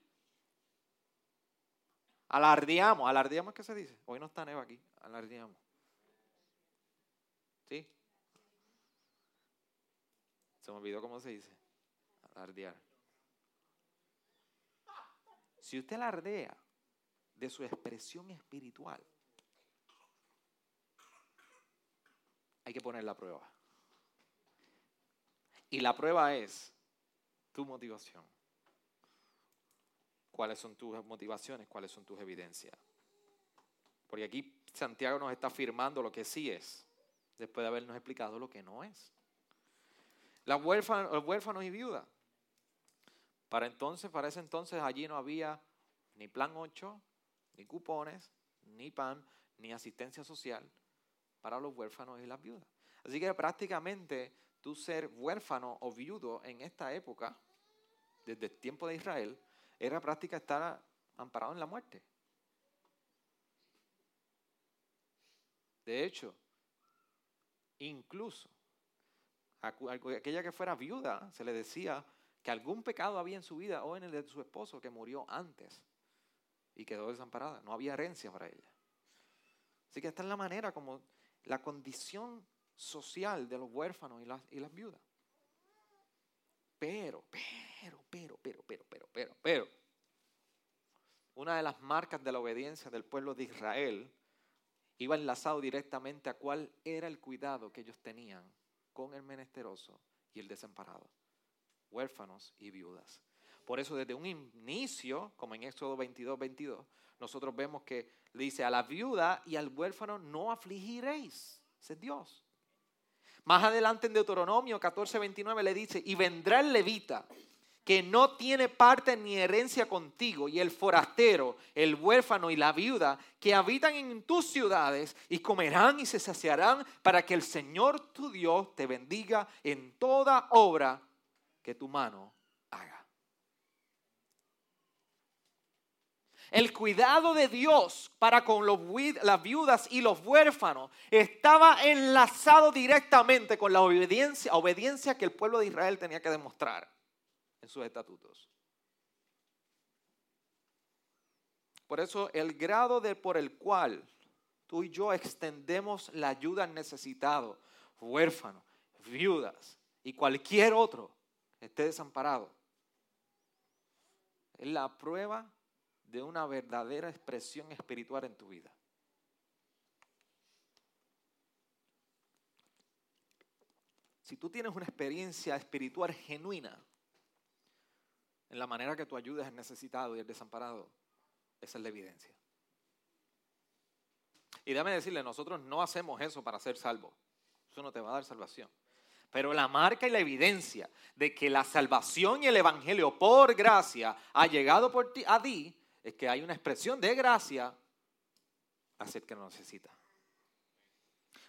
alardeamos, alardeamos, ¿qué se dice? Hoy no está Neva aquí, alardeamos. ¿Sí? Se me olvidó cómo se dice. Alardear. Si usted alardea de su expresión espiritual, hay que poner la prueba. Y la prueba es tu motivación. ¿Cuáles son tus motivaciones? ¿Cuáles son tus evidencias? Porque aquí Santiago nos está afirmando lo que sí es, después de habernos explicado lo que no es. Las huérfanos, los huérfanos y viudas. Para entonces, para ese entonces allí no había ni plan 8, ni cupones, ni pan, ni asistencia social para los huérfanos y las viudas. Así que prácticamente tú ser huérfano o viudo en esta época, desde el tiempo de Israel, era práctica estar amparado en la muerte. De hecho, incluso aquella que fuera viuda, se le decía que algún pecado había en su vida o en el de su esposo que murió antes y quedó desamparada. No había herencia para ella. Así que esta es la manera como la condición social de los huérfanos y las, y las viudas. Pero, pero, pero, pero, pero, pero, pero, pero, una de las marcas de la obediencia del pueblo de Israel iba enlazado directamente a cuál era el cuidado que ellos tenían con el menesteroso y el desamparado, huérfanos y viudas. Por eso desde un inicio, como en Éxodo 22, 22, nosotros vemos que dice a la viuda y al huérfano no afligiréis. Es Dios. Más adelante en Deuteronomio 14, 29 le dice, y vendrá el levita que no tiene parte ni herencia contigo, y el forastero, el huérfano y la viuda que habitan en tus ciudades, y comerán y se saciarán para que el Señor tu Dios te bendiga en toda obra que tu mano haga. El cuidado de Dios para con las viudas y los huérfanos estaba enlazado directamente con la obediencia, que el pueblo de Israel tenía que demostrar en sus estatutos. Por eso el grado de por el cual tú y yo extendemos la ayuda al necesitado, huérfano, viudas y cualquier otro esté desamparado, es la prueba de una verdadera expresión espiritual en tu vida. Si tú tienes una experiencia espiritual genuina, en la manera que tú ayudes al necesitado y al desamparado, esa es la evidencia. Y déjame decirle, nosotros no hacemos eso para ser salvos. Eso no te va a dar salvación. Pero la marca y la evidencia de que la salvación y el evangelio por gracia ha llegado por ti, a ti es que hay una expresión de gracia hacia el que lo necesita.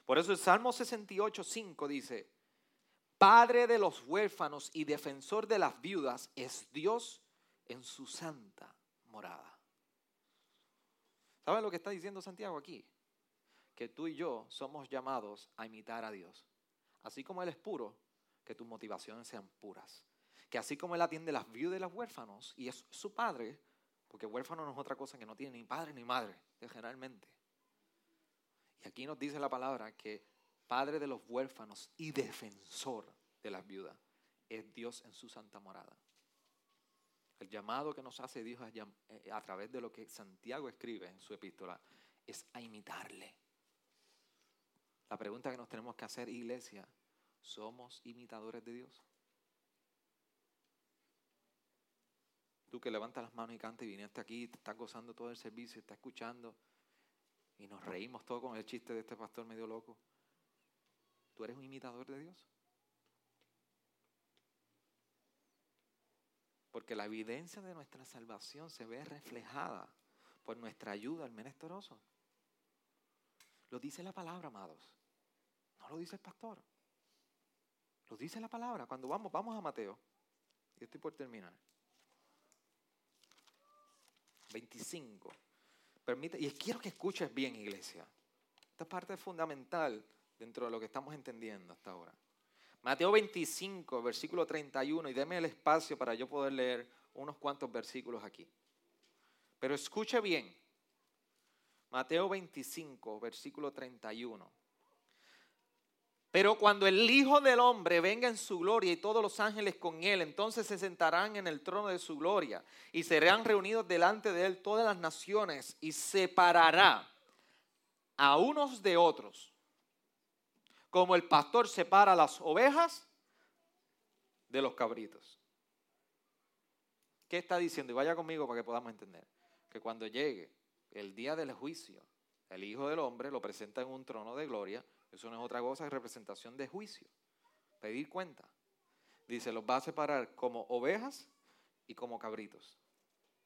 Por eso el Salmo 68, 5 dice, Padre de los huérfanos y defensor de las viudas es Dios en su santa morada. ¿Sabes lo que está diciendo Santiago aquí? Que tú y yo somos llamados a imitar a Dios. Así como Él es puro, que tus motivaciones sean puras. Que así como Él atiende las viudas y los huérfanos y es su padre, porque huérfano no es otra cosa que no tiene ni padre ni madre, generalmente. Y aquí nos dice la palabra que Padre de los huérfanos y defensor de las viudas, es Dios en su santa morada. El llamado que nos hace Dios eh, a, través de lo que Santiago escribe en su epístola es a imitarle. La pregunta que nos tenemos que hacer, iglesia, ¿somos imitadores de Dios? Tú que levantas las manos y cantas y viniste aquí, te estás gozando todo el servicio, estás escuchando y nos reímos todo con el chiste de este pastor medio loco. ¿Tú eres un imitador de Dios? Porque la evidencia de nuestra salvación se ve reflejada por nuestra ayuda al menesteroso. Lo dice la palabra, amados. No lo dice el pastor. Lo dice la palabra. Cuando vamos, vamos a Mateo. Y estoy por terminar. 25. Permite, y quiero que escuches bien, iglesia. Esta parte es fundamental dentro de lo que estamos entendiendo hasta ahora. Mateo 25, versículo 31, y deme el espacio para yo poder leer unos cuantos versículos aquí. Pero escuche bien. Mateo 25, versículo 31. Pero cuando el Hijo del Hombre venga en su gloria y todos los ángeles con él, entonces se sentarán en el trono de su gloria y serán reunidos delante de él todas las naciones y separará a unos de otros como el pastor separa las ovejas de los cabritos. ¿Qué está diciendo? Y vaya conmigo para que podamos entender. Que cuando llegue el día del juicio, el Hijo del Hombre lo presenta en un trono de gloria. Eso no es otra cosa que representación de juicio. Pedir cuenta. Dice, los va a separar como ovejas y como cabritos.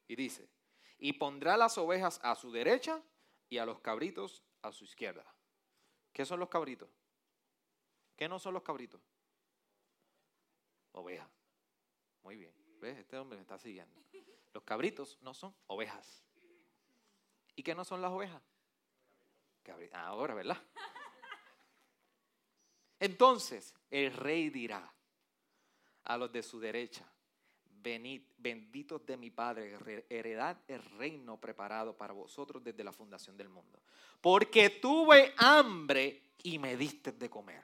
Y dice, y pondrá las ovejas a su derecha y a los cabritos a su izquierda. ¿Qué son los cabritos? ¿Qué no son los cabritos? Ovejas. Muy bien. ¿Ves? Este hombre me está siguiendo. Los cabritos no son ovejas. ¿Y qué no son las ovejas? Ahora, ¿verdad? Entonces el rey dirá a los de su derecha, venid, benditos de mi Padre, heredad el reino preparado para vosotros desde la fundación del mundo. Porque tuve hambre y me diste de comer.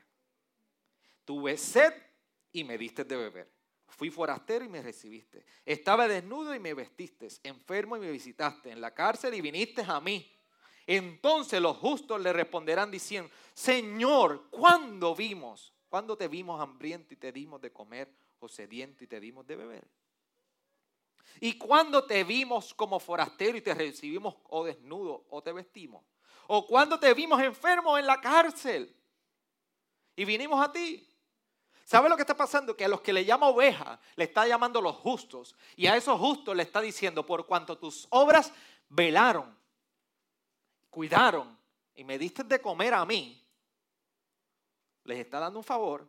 Tuve sed y me diste de beber. Fui forastero y me recibiste. Estaba desnudo y me vestiste. Enfermo y me visitaste. En la cárcel y viniste a mí. Entonces los justos le responderán diciendo, Señor, ¿cuándo vimos? ¿Cuándo te vimos hambriento y te dimos de comer o sediento y te dimos de beber? ¿Y cuándo te vimos como forastero y te recibimos o desnudo o te vestimos? ¿O cuándo te vimos enfermo en la cárcel y vinimos a ti? ¿Sabe lo que está pasando? Que a los que le llama oveja le está llamando los justos. Y a esos justos le está diciendo, por cuanto tus obras velaron, cuidaron y me diste de comer a mí, les está dando un favor.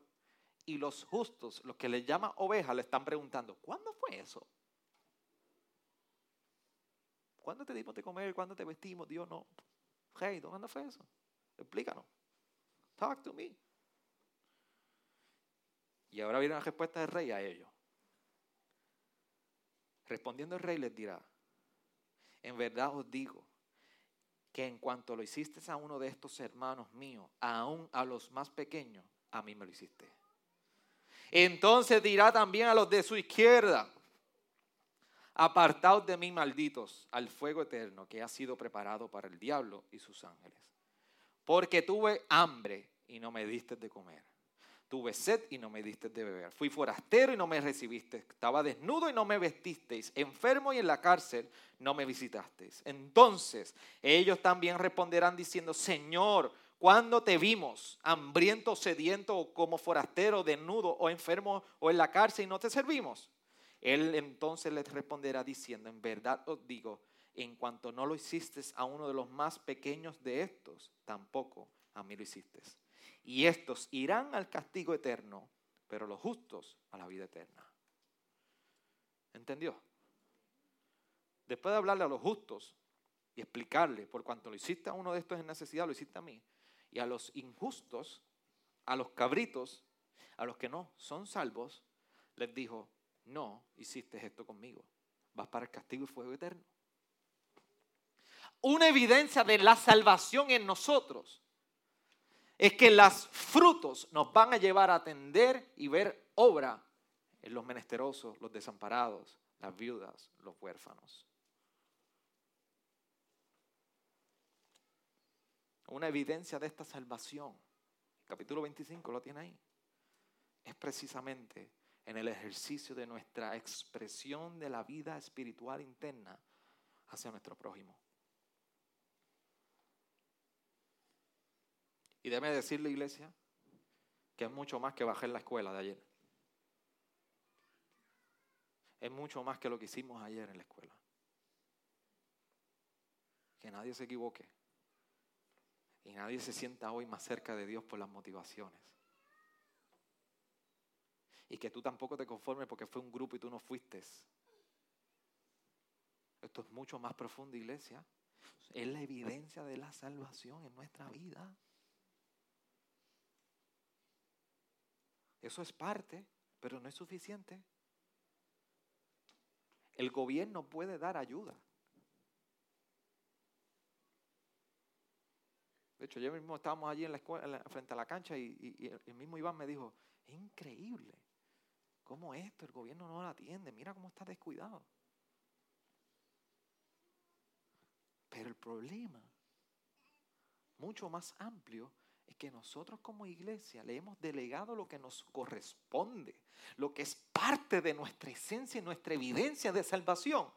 Y los justos, los que le llama oveja, le están preguntando, ¿cuándo fue eso? ¿Cuándo te dimos de comer? ¿Cuándo te vestimos? Dios no. Hey, ¿dónde fue eso? Explícanos. Talk to me. Y ahora viene la respuesta del rey a ellos. Respondiendo el rey les dirá, en verdad os digo que en cuanto lo hiciste a uno de estos hermanos míos, aún a los más pequeños, a mí me lo hiciste. Entonces dirá también a los de su izquierda, apartaos de mí malditos al fuego eterno que ha sido preparado para el diablo y sus ángeles. Porque tuve hambre y no me diste de comer Tuve sed y no me diste de beber. Fui forastero y no me recibiste. Estaba desnudo y no me vestisteis. Enfermo y en la cárcel no me visitasteis. Entonces ellos también responderán diciendo, Señor, ¿cuándo te vimos hambriento, sediento o como forastero, desnudo o enfermo o en la cárcel y no te servimos? Él entonces les responderá diciendo, en verdad os digo, en cuanto no lo hiciste a uno de los más pequeños de estos, tampoco a mí lo hiciste y estos irán al castigo eterno, pero los justos a la vida eterna. ¿Entendió? Después de hablarle a los justos y explicarle por cuanto lo hiciste a uno de estos en necesidad, lo hiciste a mí, y a los injustos, a los cabritos, a los que no son salvos, les dijo, no hiciste esto conmigo, vas para el castigo y fuego eterno. Una evidencia de la salvación en nosotros es que los frutos nos van a llevar a atender y ver obra en los menesterosos, los desamparados, las viudas, los huérfanos. Una evidencia de esta salvación, capítulo 25 lo tiene ahí, es precisamente en el ejercicio de nuestra expresión de la vida espiritual interna hacia nuestro prójimo. Y déme decirle, iglesia, que es mucho más que bajé en la escuela de ayer. Es mucho más que lo que hicimos ayer en la escuela. Que nadie se equivoque. Y nadie se sienta hoy más cerca de Dios por las motivaciones. Y que tú tampoco te conformes porque fue un grupo y tú no fuiste. Esto es mucho más profundo, iglesia. Es la evidencia de la salvación en nuestra vida. Eso es parte, pero no es suficiente. El gobierno puede dar ayuda. De hecho, yo mismo estábamos allí en la escuela, frente a la cancha y, el mismo Iván me dijo, es increíble cómo esto el gobierno no lo atiende, mira cómo está descuidado. Pero el problema, mucho más amplio, es que nosotros como iglesia le hemos delegado lo que nos corresponde, lo que es parte de nuestra esencia y nuestra evidencia de salvación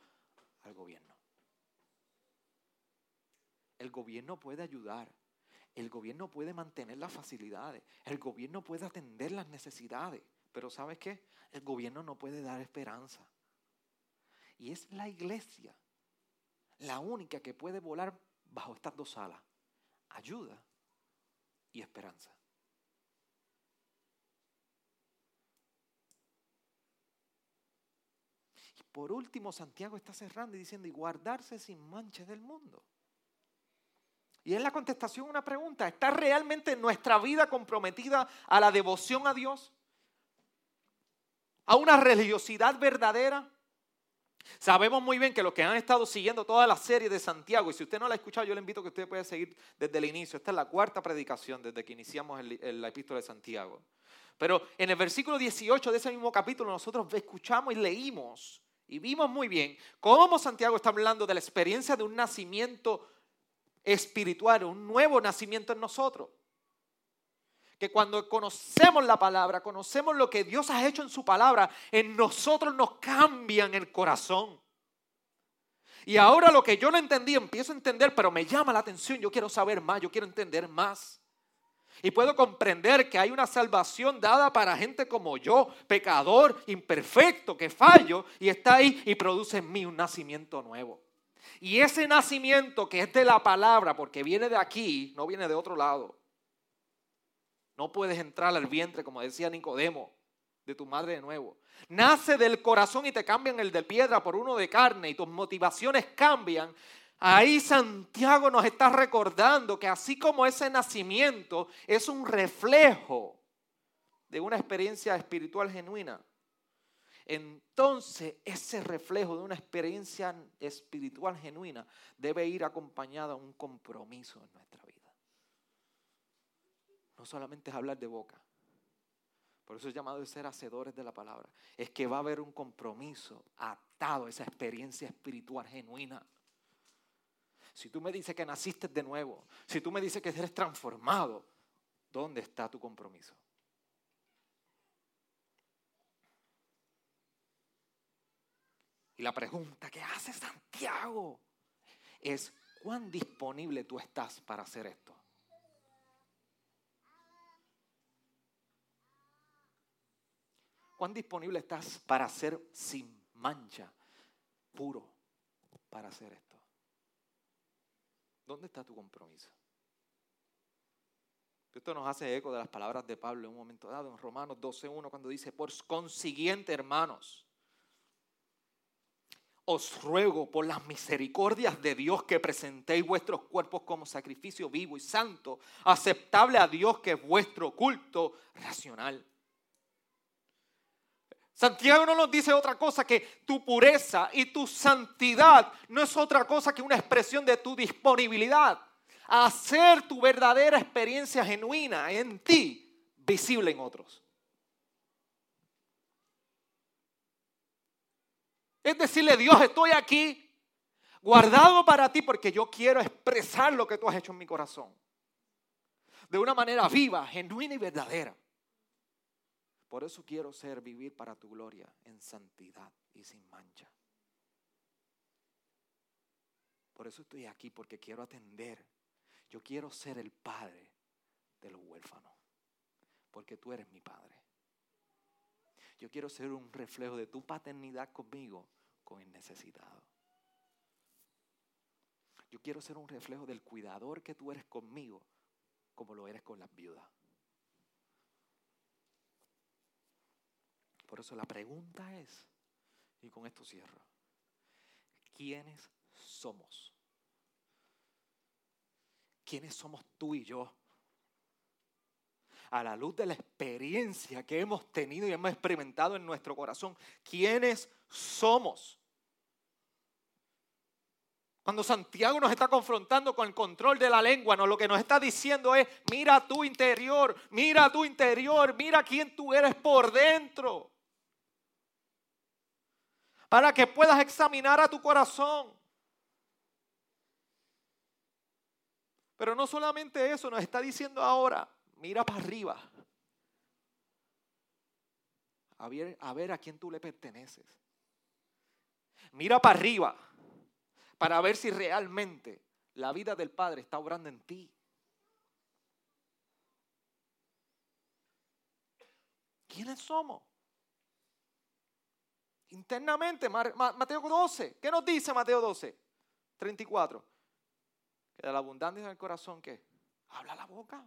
al gobierno. El gobierno puede ayudar, el gobierno puede mantener las facilidades, el gobierno puede atender las necesidades, pero ¿sabes qué? El gobierno no puede dar esperanza. Y es la iglesia la única que puede volar bajo estas dos alas. Ayuda y esperanza. Y por último, Santiago está cerrando y diciendo, y guardarse sin mancha del mundo. Y es la contestación a una pregunta, ¿está realmente nuestra vida comprometida a la devoción a Dios? a una religiosidad verdadera. Sabemos muy bien que los que han estado siguiendo toda la serie de Santiago, y si usted no la ha escuchado, yo le invito a que usted pueda seguir desde el inicio. Esta es la cuarta predicación desde que iniciamos el, la epístola de Santiago. Pero en el versículo 18 de ese mismo capítulo nosotros escuchamos y leímos y vimos muy bien cómo Santiago está hablando de la experiencia de un nacimiento espiritual, un nuevo nacimiento en nosotros. Que cuando conocemos la palabra, conocemos lo que Dios ha hecho en su palabra, en nosotros nos cambian el corazón. Y ahora lo que yo no entendí, empiezo a entender, pero me llama la atención, yo quiero saber más, yo quiero entender más. Y puedo comprender que hay una salvación dada para gente como yo, pecador, imperfecto, que fallo, y está ahí y produce en mí un nacimiento nuevo. Y ese nacimiento que es de la palabra, porque viene de aquí, no viene de otro lado. No puedes entrar al vientre, como decía Nicodemo, de tu madre de nuevo. Nace del corazón y te cambian el de piedra por uno de carne y tus motivaciones cambian. Ahí Santiago nos está recordando que así como ese nacimiento es un reflejo de una experiencia espiritual genuina, entonces ese reflejo de una experiencia espiritual genuina debe ir acompañado de un compromiso en nuestra vida. No solamente es hablar de boca. Por eso es llamado de ser hacedores de la palabra. Es que va a haber un compromiso atado a esa experiencia espiritual genuina. Si tú me dices que naciste de nuevo, si tú me dices que eres transformado, ¿dónde está tu compromiso? Y la pregunta que hace Santiago es, ¿cuán disponible tú estás para hacer esto? ¿Cuán disponible estás para ser sin mancha, puro, para hacer esto? ¿Dónde está tu compromiso? Esto nos hace eco de las palabras de Pablo en un momento dado, en Romanos 12.1, cuando dice, por consiguiente, hermanos, os ruego por las misericordias de Dios que presentéis vuestros cuerpos como sacrificio vivo y santo, aceptable a Dios que es vuestro culto racional. Santiago no nos dice otra cosa que tu pureza y tu santidad no es otra cosa que una expresión de tu disponibilidad a hacer tu verdadera experiencia genuina en ti visible en otros. Es decirle, Dios, estoy aquí guardado para ti porque yo quiero expresar lo que tú has hecho en mi corazón. De una manera viva, genuina y verdadera. Por eso quiero ser, vivir para tu gloria en santidad y sin mancha. Por eso estoy aquí, porque quiero atender. Yo quiero ser el padre de los huérfanos, porque tú eres mi padre. Yo quiero ser un reflejo de tu paternidad conmigo con el necesitado. Yo quiero ser un reflejo del cuidador que tú eres conmigo, como lo eres con las viudas. Por la pregunta es, y con esto cierro, ¿quiénes somos? ¿Quiénes somos tú y yo? A la luz de la experiencia que hemos tenido y hemos experimentado en nuestro corazón, ¿quiénes somos? Cuando Santiago nos está confrontando con el control de la lengua, lo que nos está diciendo es, mira tu interior, mira tu interior, mira quién tú eres por dentro. Para que puedas examinar a tu corazón. Pero no solamente eso, nos está diciendo ahora, mira para arriba. A ver, a quién tú le perteneces. Mira para arriba para ver si realmente la vida del Padre está obrando en ti. ¿Quiénes somos? Internamente, Mateo 12. ¿Qué nos dice Mateo 12? 34. Que de la abundancia del corazón, ¿qué? Habla la boca.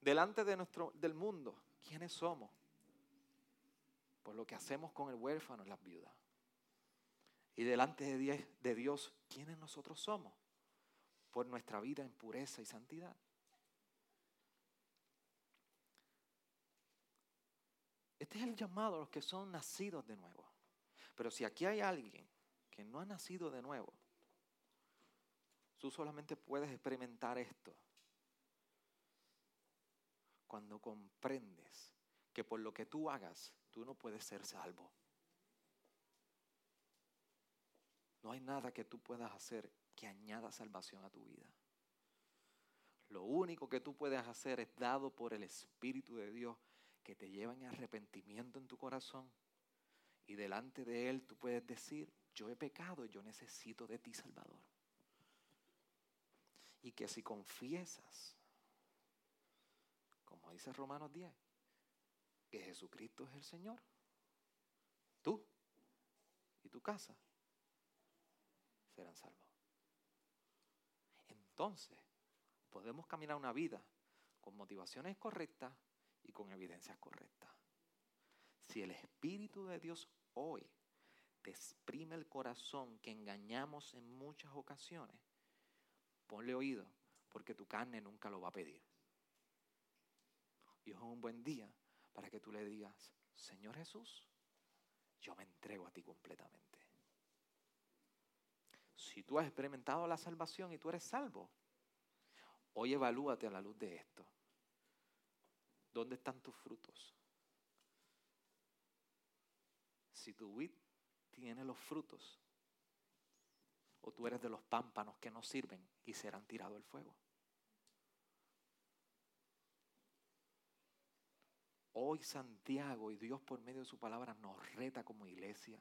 Delante de nuestro, del mundo, ¿quiénes somos? Por lo que hacemos con el huérfano y las viudas. Y delante de Dios, ¿quiénes nosotros somos? Por nuestra vida en pureza y santidad. Este es el llamado a los que son nacidos de nuevo. Pero si aquí hay alguien que no ha nacido de nuevo, tú solamente puedes experimentar esto cuando comprendes que por lo que tú hagas, tú no puedes ser salvo. No hay nada que tú puedas hacer que añada salvación a tu vida. Lo único que tú puedes hacer es dado por el Espíritu de Dios que te lleva en arrepentimiento en tu corazón. Y delante de Él tú puedes decir, yo he pecado, yo necesito de ti, Salvador. Y que si confiesas, como dice Romanos 10, que Jesucristo es el Señor, tú y tu casa serán salvos. Entonces, podemos caminar una vida con motivaciones correctas y con evidencias correctas. Si el Espíritu de Dios hoy te exprime el corazón que engañamos en muchas ocasiones, ponle oído, porque tu carne nunca lo va a pedir. Y es un buen día para que tú le digas, Señor Jesús, yo me entrego a ti completamente. Si tú has experimentado la salvación y tú eres salvo, Hoy evalúate a la luz de esto. ¿Dónde están tus frutos? Si tu vid tiene los frutos, o tú eres de los pámpanos que no sirven y serán tirados al fuego. Hoy Santiago y Dios por medio de su palabra nos reta como iglesia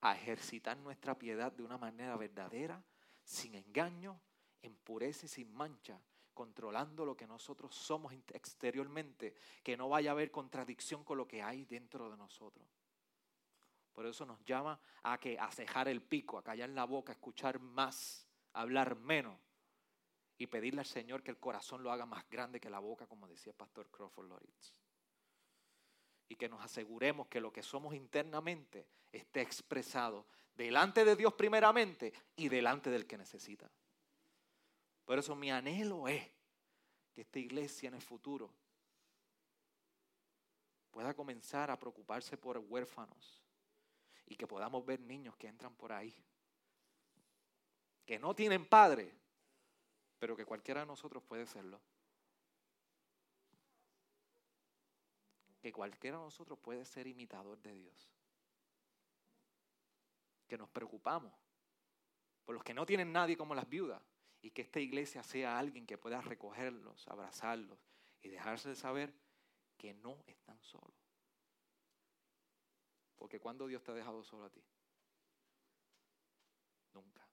a ejercitar nuestra piedad de una manera verdadera, sin engaño, en pureza y sin mancha, controlando lo que nosotros somos exteriormente, que no vaya a haber contradicción con lo que hay dentro de nosotros. Por eso nos llama a que a cejar el pico, a callar la boca, a escuchar más, a hablar menos y pedirle al Señor que el corazón lo haga más grande que la boca, como decía el pastor Crawford Loritz. Y que nos aseguremos que lo que somos internamente esté expresado delante de Dios primeramente y delante del que necesita. Por eso mi anhelo es que esta iglesia en el futuro pueda comenzar a preocuparse por huérfanos y que podamos ver niños que entran por ahí, que no tienen padre, pero que cualquiera de nosotros puede serlo. Que cualquiera de nosotros puede ser imitador de Dios. Que nos preocupamos por los que no tienen nadie como las viudas y que esta iglesia sea alguien que pueda recogerlos, abrazarlos y dejarse de saber que no están solos. Porque cuando Dios te ha dejado solo a ti? Nunca.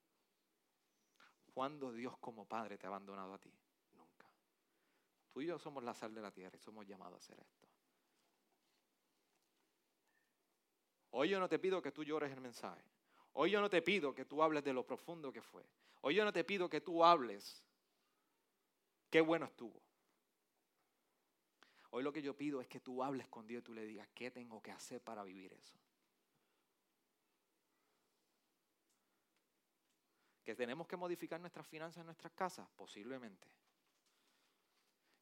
¿Cuándo Dios como Padre te ha abandonado a ti? Nunca. Tú y yo somos la sal de la tierra y somos llamados a hacer esto. Hoy yo no te pido que tú llores el mensaje. Hoy yo no te pido que tú hables de lo profundo que fue. Hoy yo no te pido que tú hables qué bueno estuvo. Hoy lo que yo pido es que tú hables con Dios y tú le digas qué tengo que hacer para vivir eso. Que tenemos que modificar nuestras finanzas en nuestras casas, posiblemente.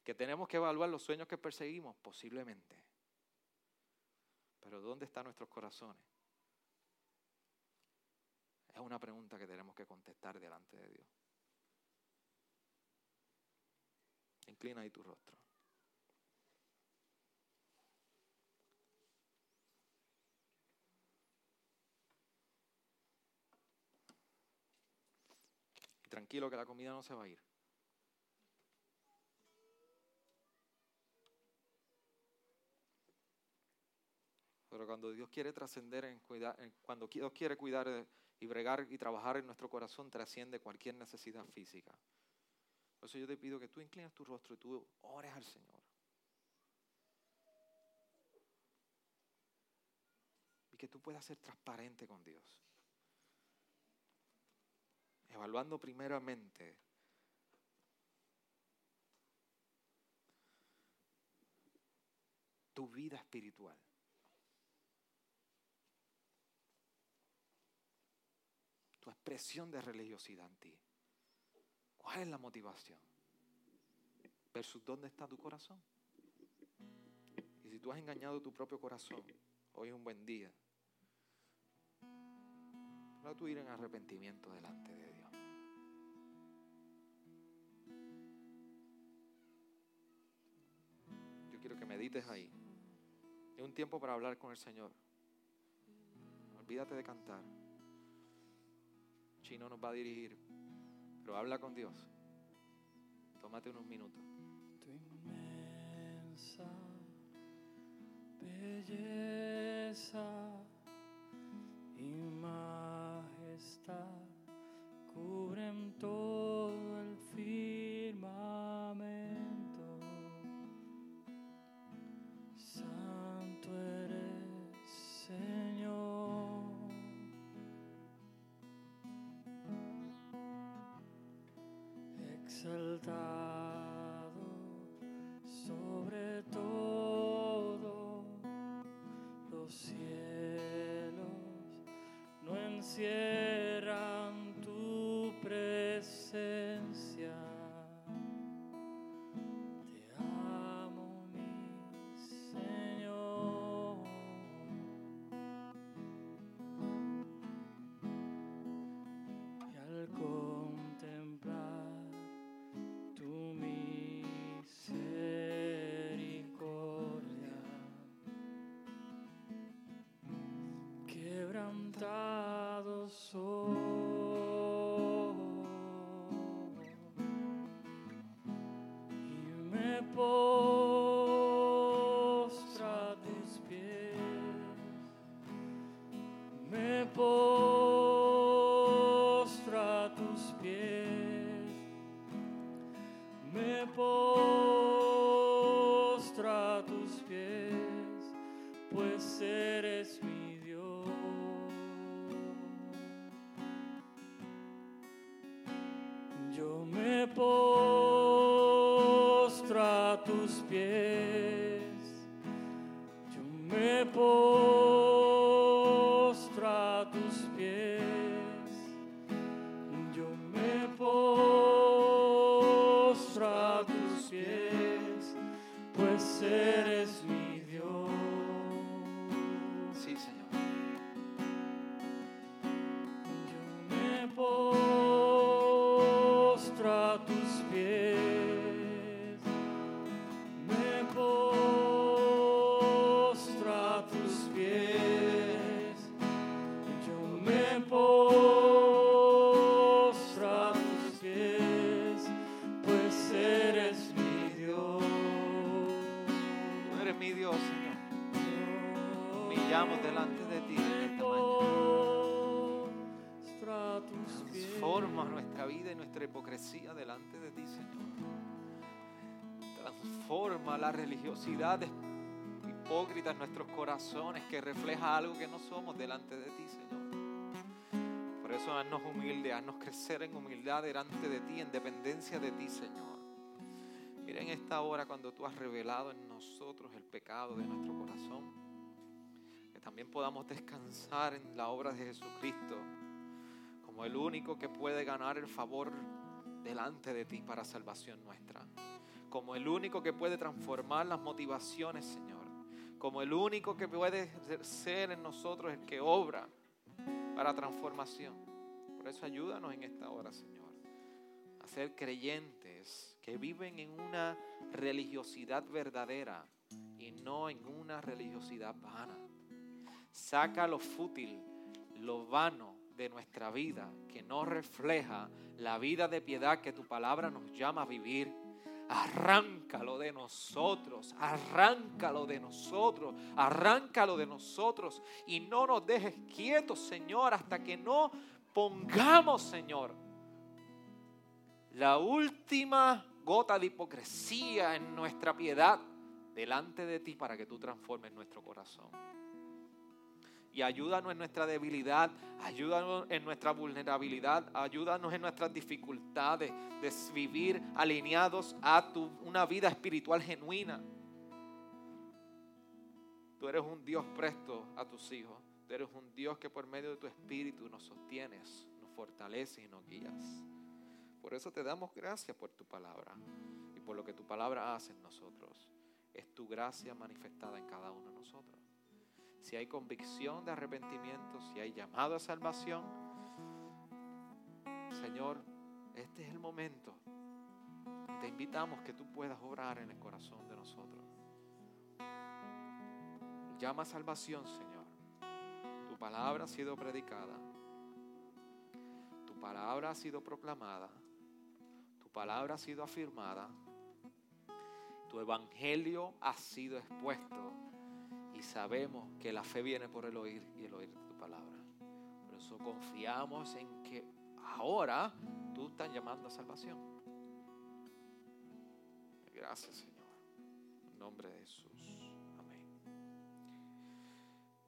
Que tenemos que evaluar los sueños que perseguimos, posiblemente. Pero ¿dónde están nuestros corazones? Es una pregunta que tenemos que contestar delante de Dios. Inclina ahí tu rostro. Tranquilo que la comida no se va a ir. Pero cuando Dios quiere trascender en cuidar, cuando Dios quiere cuidar de, y bregar y trabajar en nuestro corazón trasciende cualquier necesidad física. Por eso yo te pido que tú inclines tu rostro y tú ores al Señor. Y que tú puedas ser transparente con Dios. Evaluando primeramente tu vida espiritual. Expresión de religiosidad en ti. ¿Cuál es la motivación? Versus dónde está tu corazón. Y si tú has engañado tu propio corazón, hoy es un buen día. Para tú ir en arrepentimiento delante de Dios. Yo quiero que medites ahí. Es un tiempo para hablar con el Señor. Olvídate de cantar. Chino nos va a dirigir, pero habla con Dios. Tómate unos minutos. Tu inmensa belleza y majestad cubren todo Y La religiosidad hipócrita en nuestros corazones que refleja algo que no somos delante de ti, Señor. Por eso haznos humildes, haznos crecer en humildad delante de ti, en dependencia de ti, Señor. Mira en esta hora cuando tú has revelado en nosotros el pecado de nuestro corazón, que también podamos descansar en la obra de Jesucristo como el único que puede ganar el favor delante de ti para salvación nuestra. Como el único que puede transformar las motivaciones, Señor. Como el único que puede ser en nosotros el que obra para transformación. Por eso ayúdanos en esta hora, Señor, a ser creyentes que viven en una religiosidad verdadera y no en una religiosidad vana. Saca lo fútil, lo vano de nuestra vida que no refleja la vida de piedad que tu palabra nos llama a vivir. Arráncalo de nosotros, arráncalo de nosotros, arráncalo de nosotros. Y no nos dejes quietos, Señor, hasta que no pongamos, Señor, la última gota de hipocresía en nuestra piedad delante de ti para que tú transformes nuestro corazón y ayúdanos en nuestra debilidad, ayúdanos en nuestra vulnerabilidad, ayúdanos en nuestras dificultades de vivir alineados a tu, una vida espiritual genuina. Tú eres un Dios presto a tus hijos. Tú eres un Dios que por medio de tu espíritu nos sostienes, nos fortaleces y nos guías. Por eso te damos gracias por tu palabra y por lo que tu palabra hace en nosotros. es tu gracia manifestada en cada uno de nosotros. Si hay convicción de arrepentimiento, si hay llamado a salvación, Señor, este es el momento. Te invitamos que tú puedas obrar en el corazón de nosotros. Llama a salvación, Señor. Tu palabra ha sido predicada. Tu palabra ha sido proclamada. Tu palabra ha sido afirmada. Tu evangelio ha sido expuesto. Y sabemos que la fe viene por el oír y el oír de tu palabra. Por eso confiamos en que ahora tú estás llamando a salvación. Gracias, Señor. En nombre de Jesús.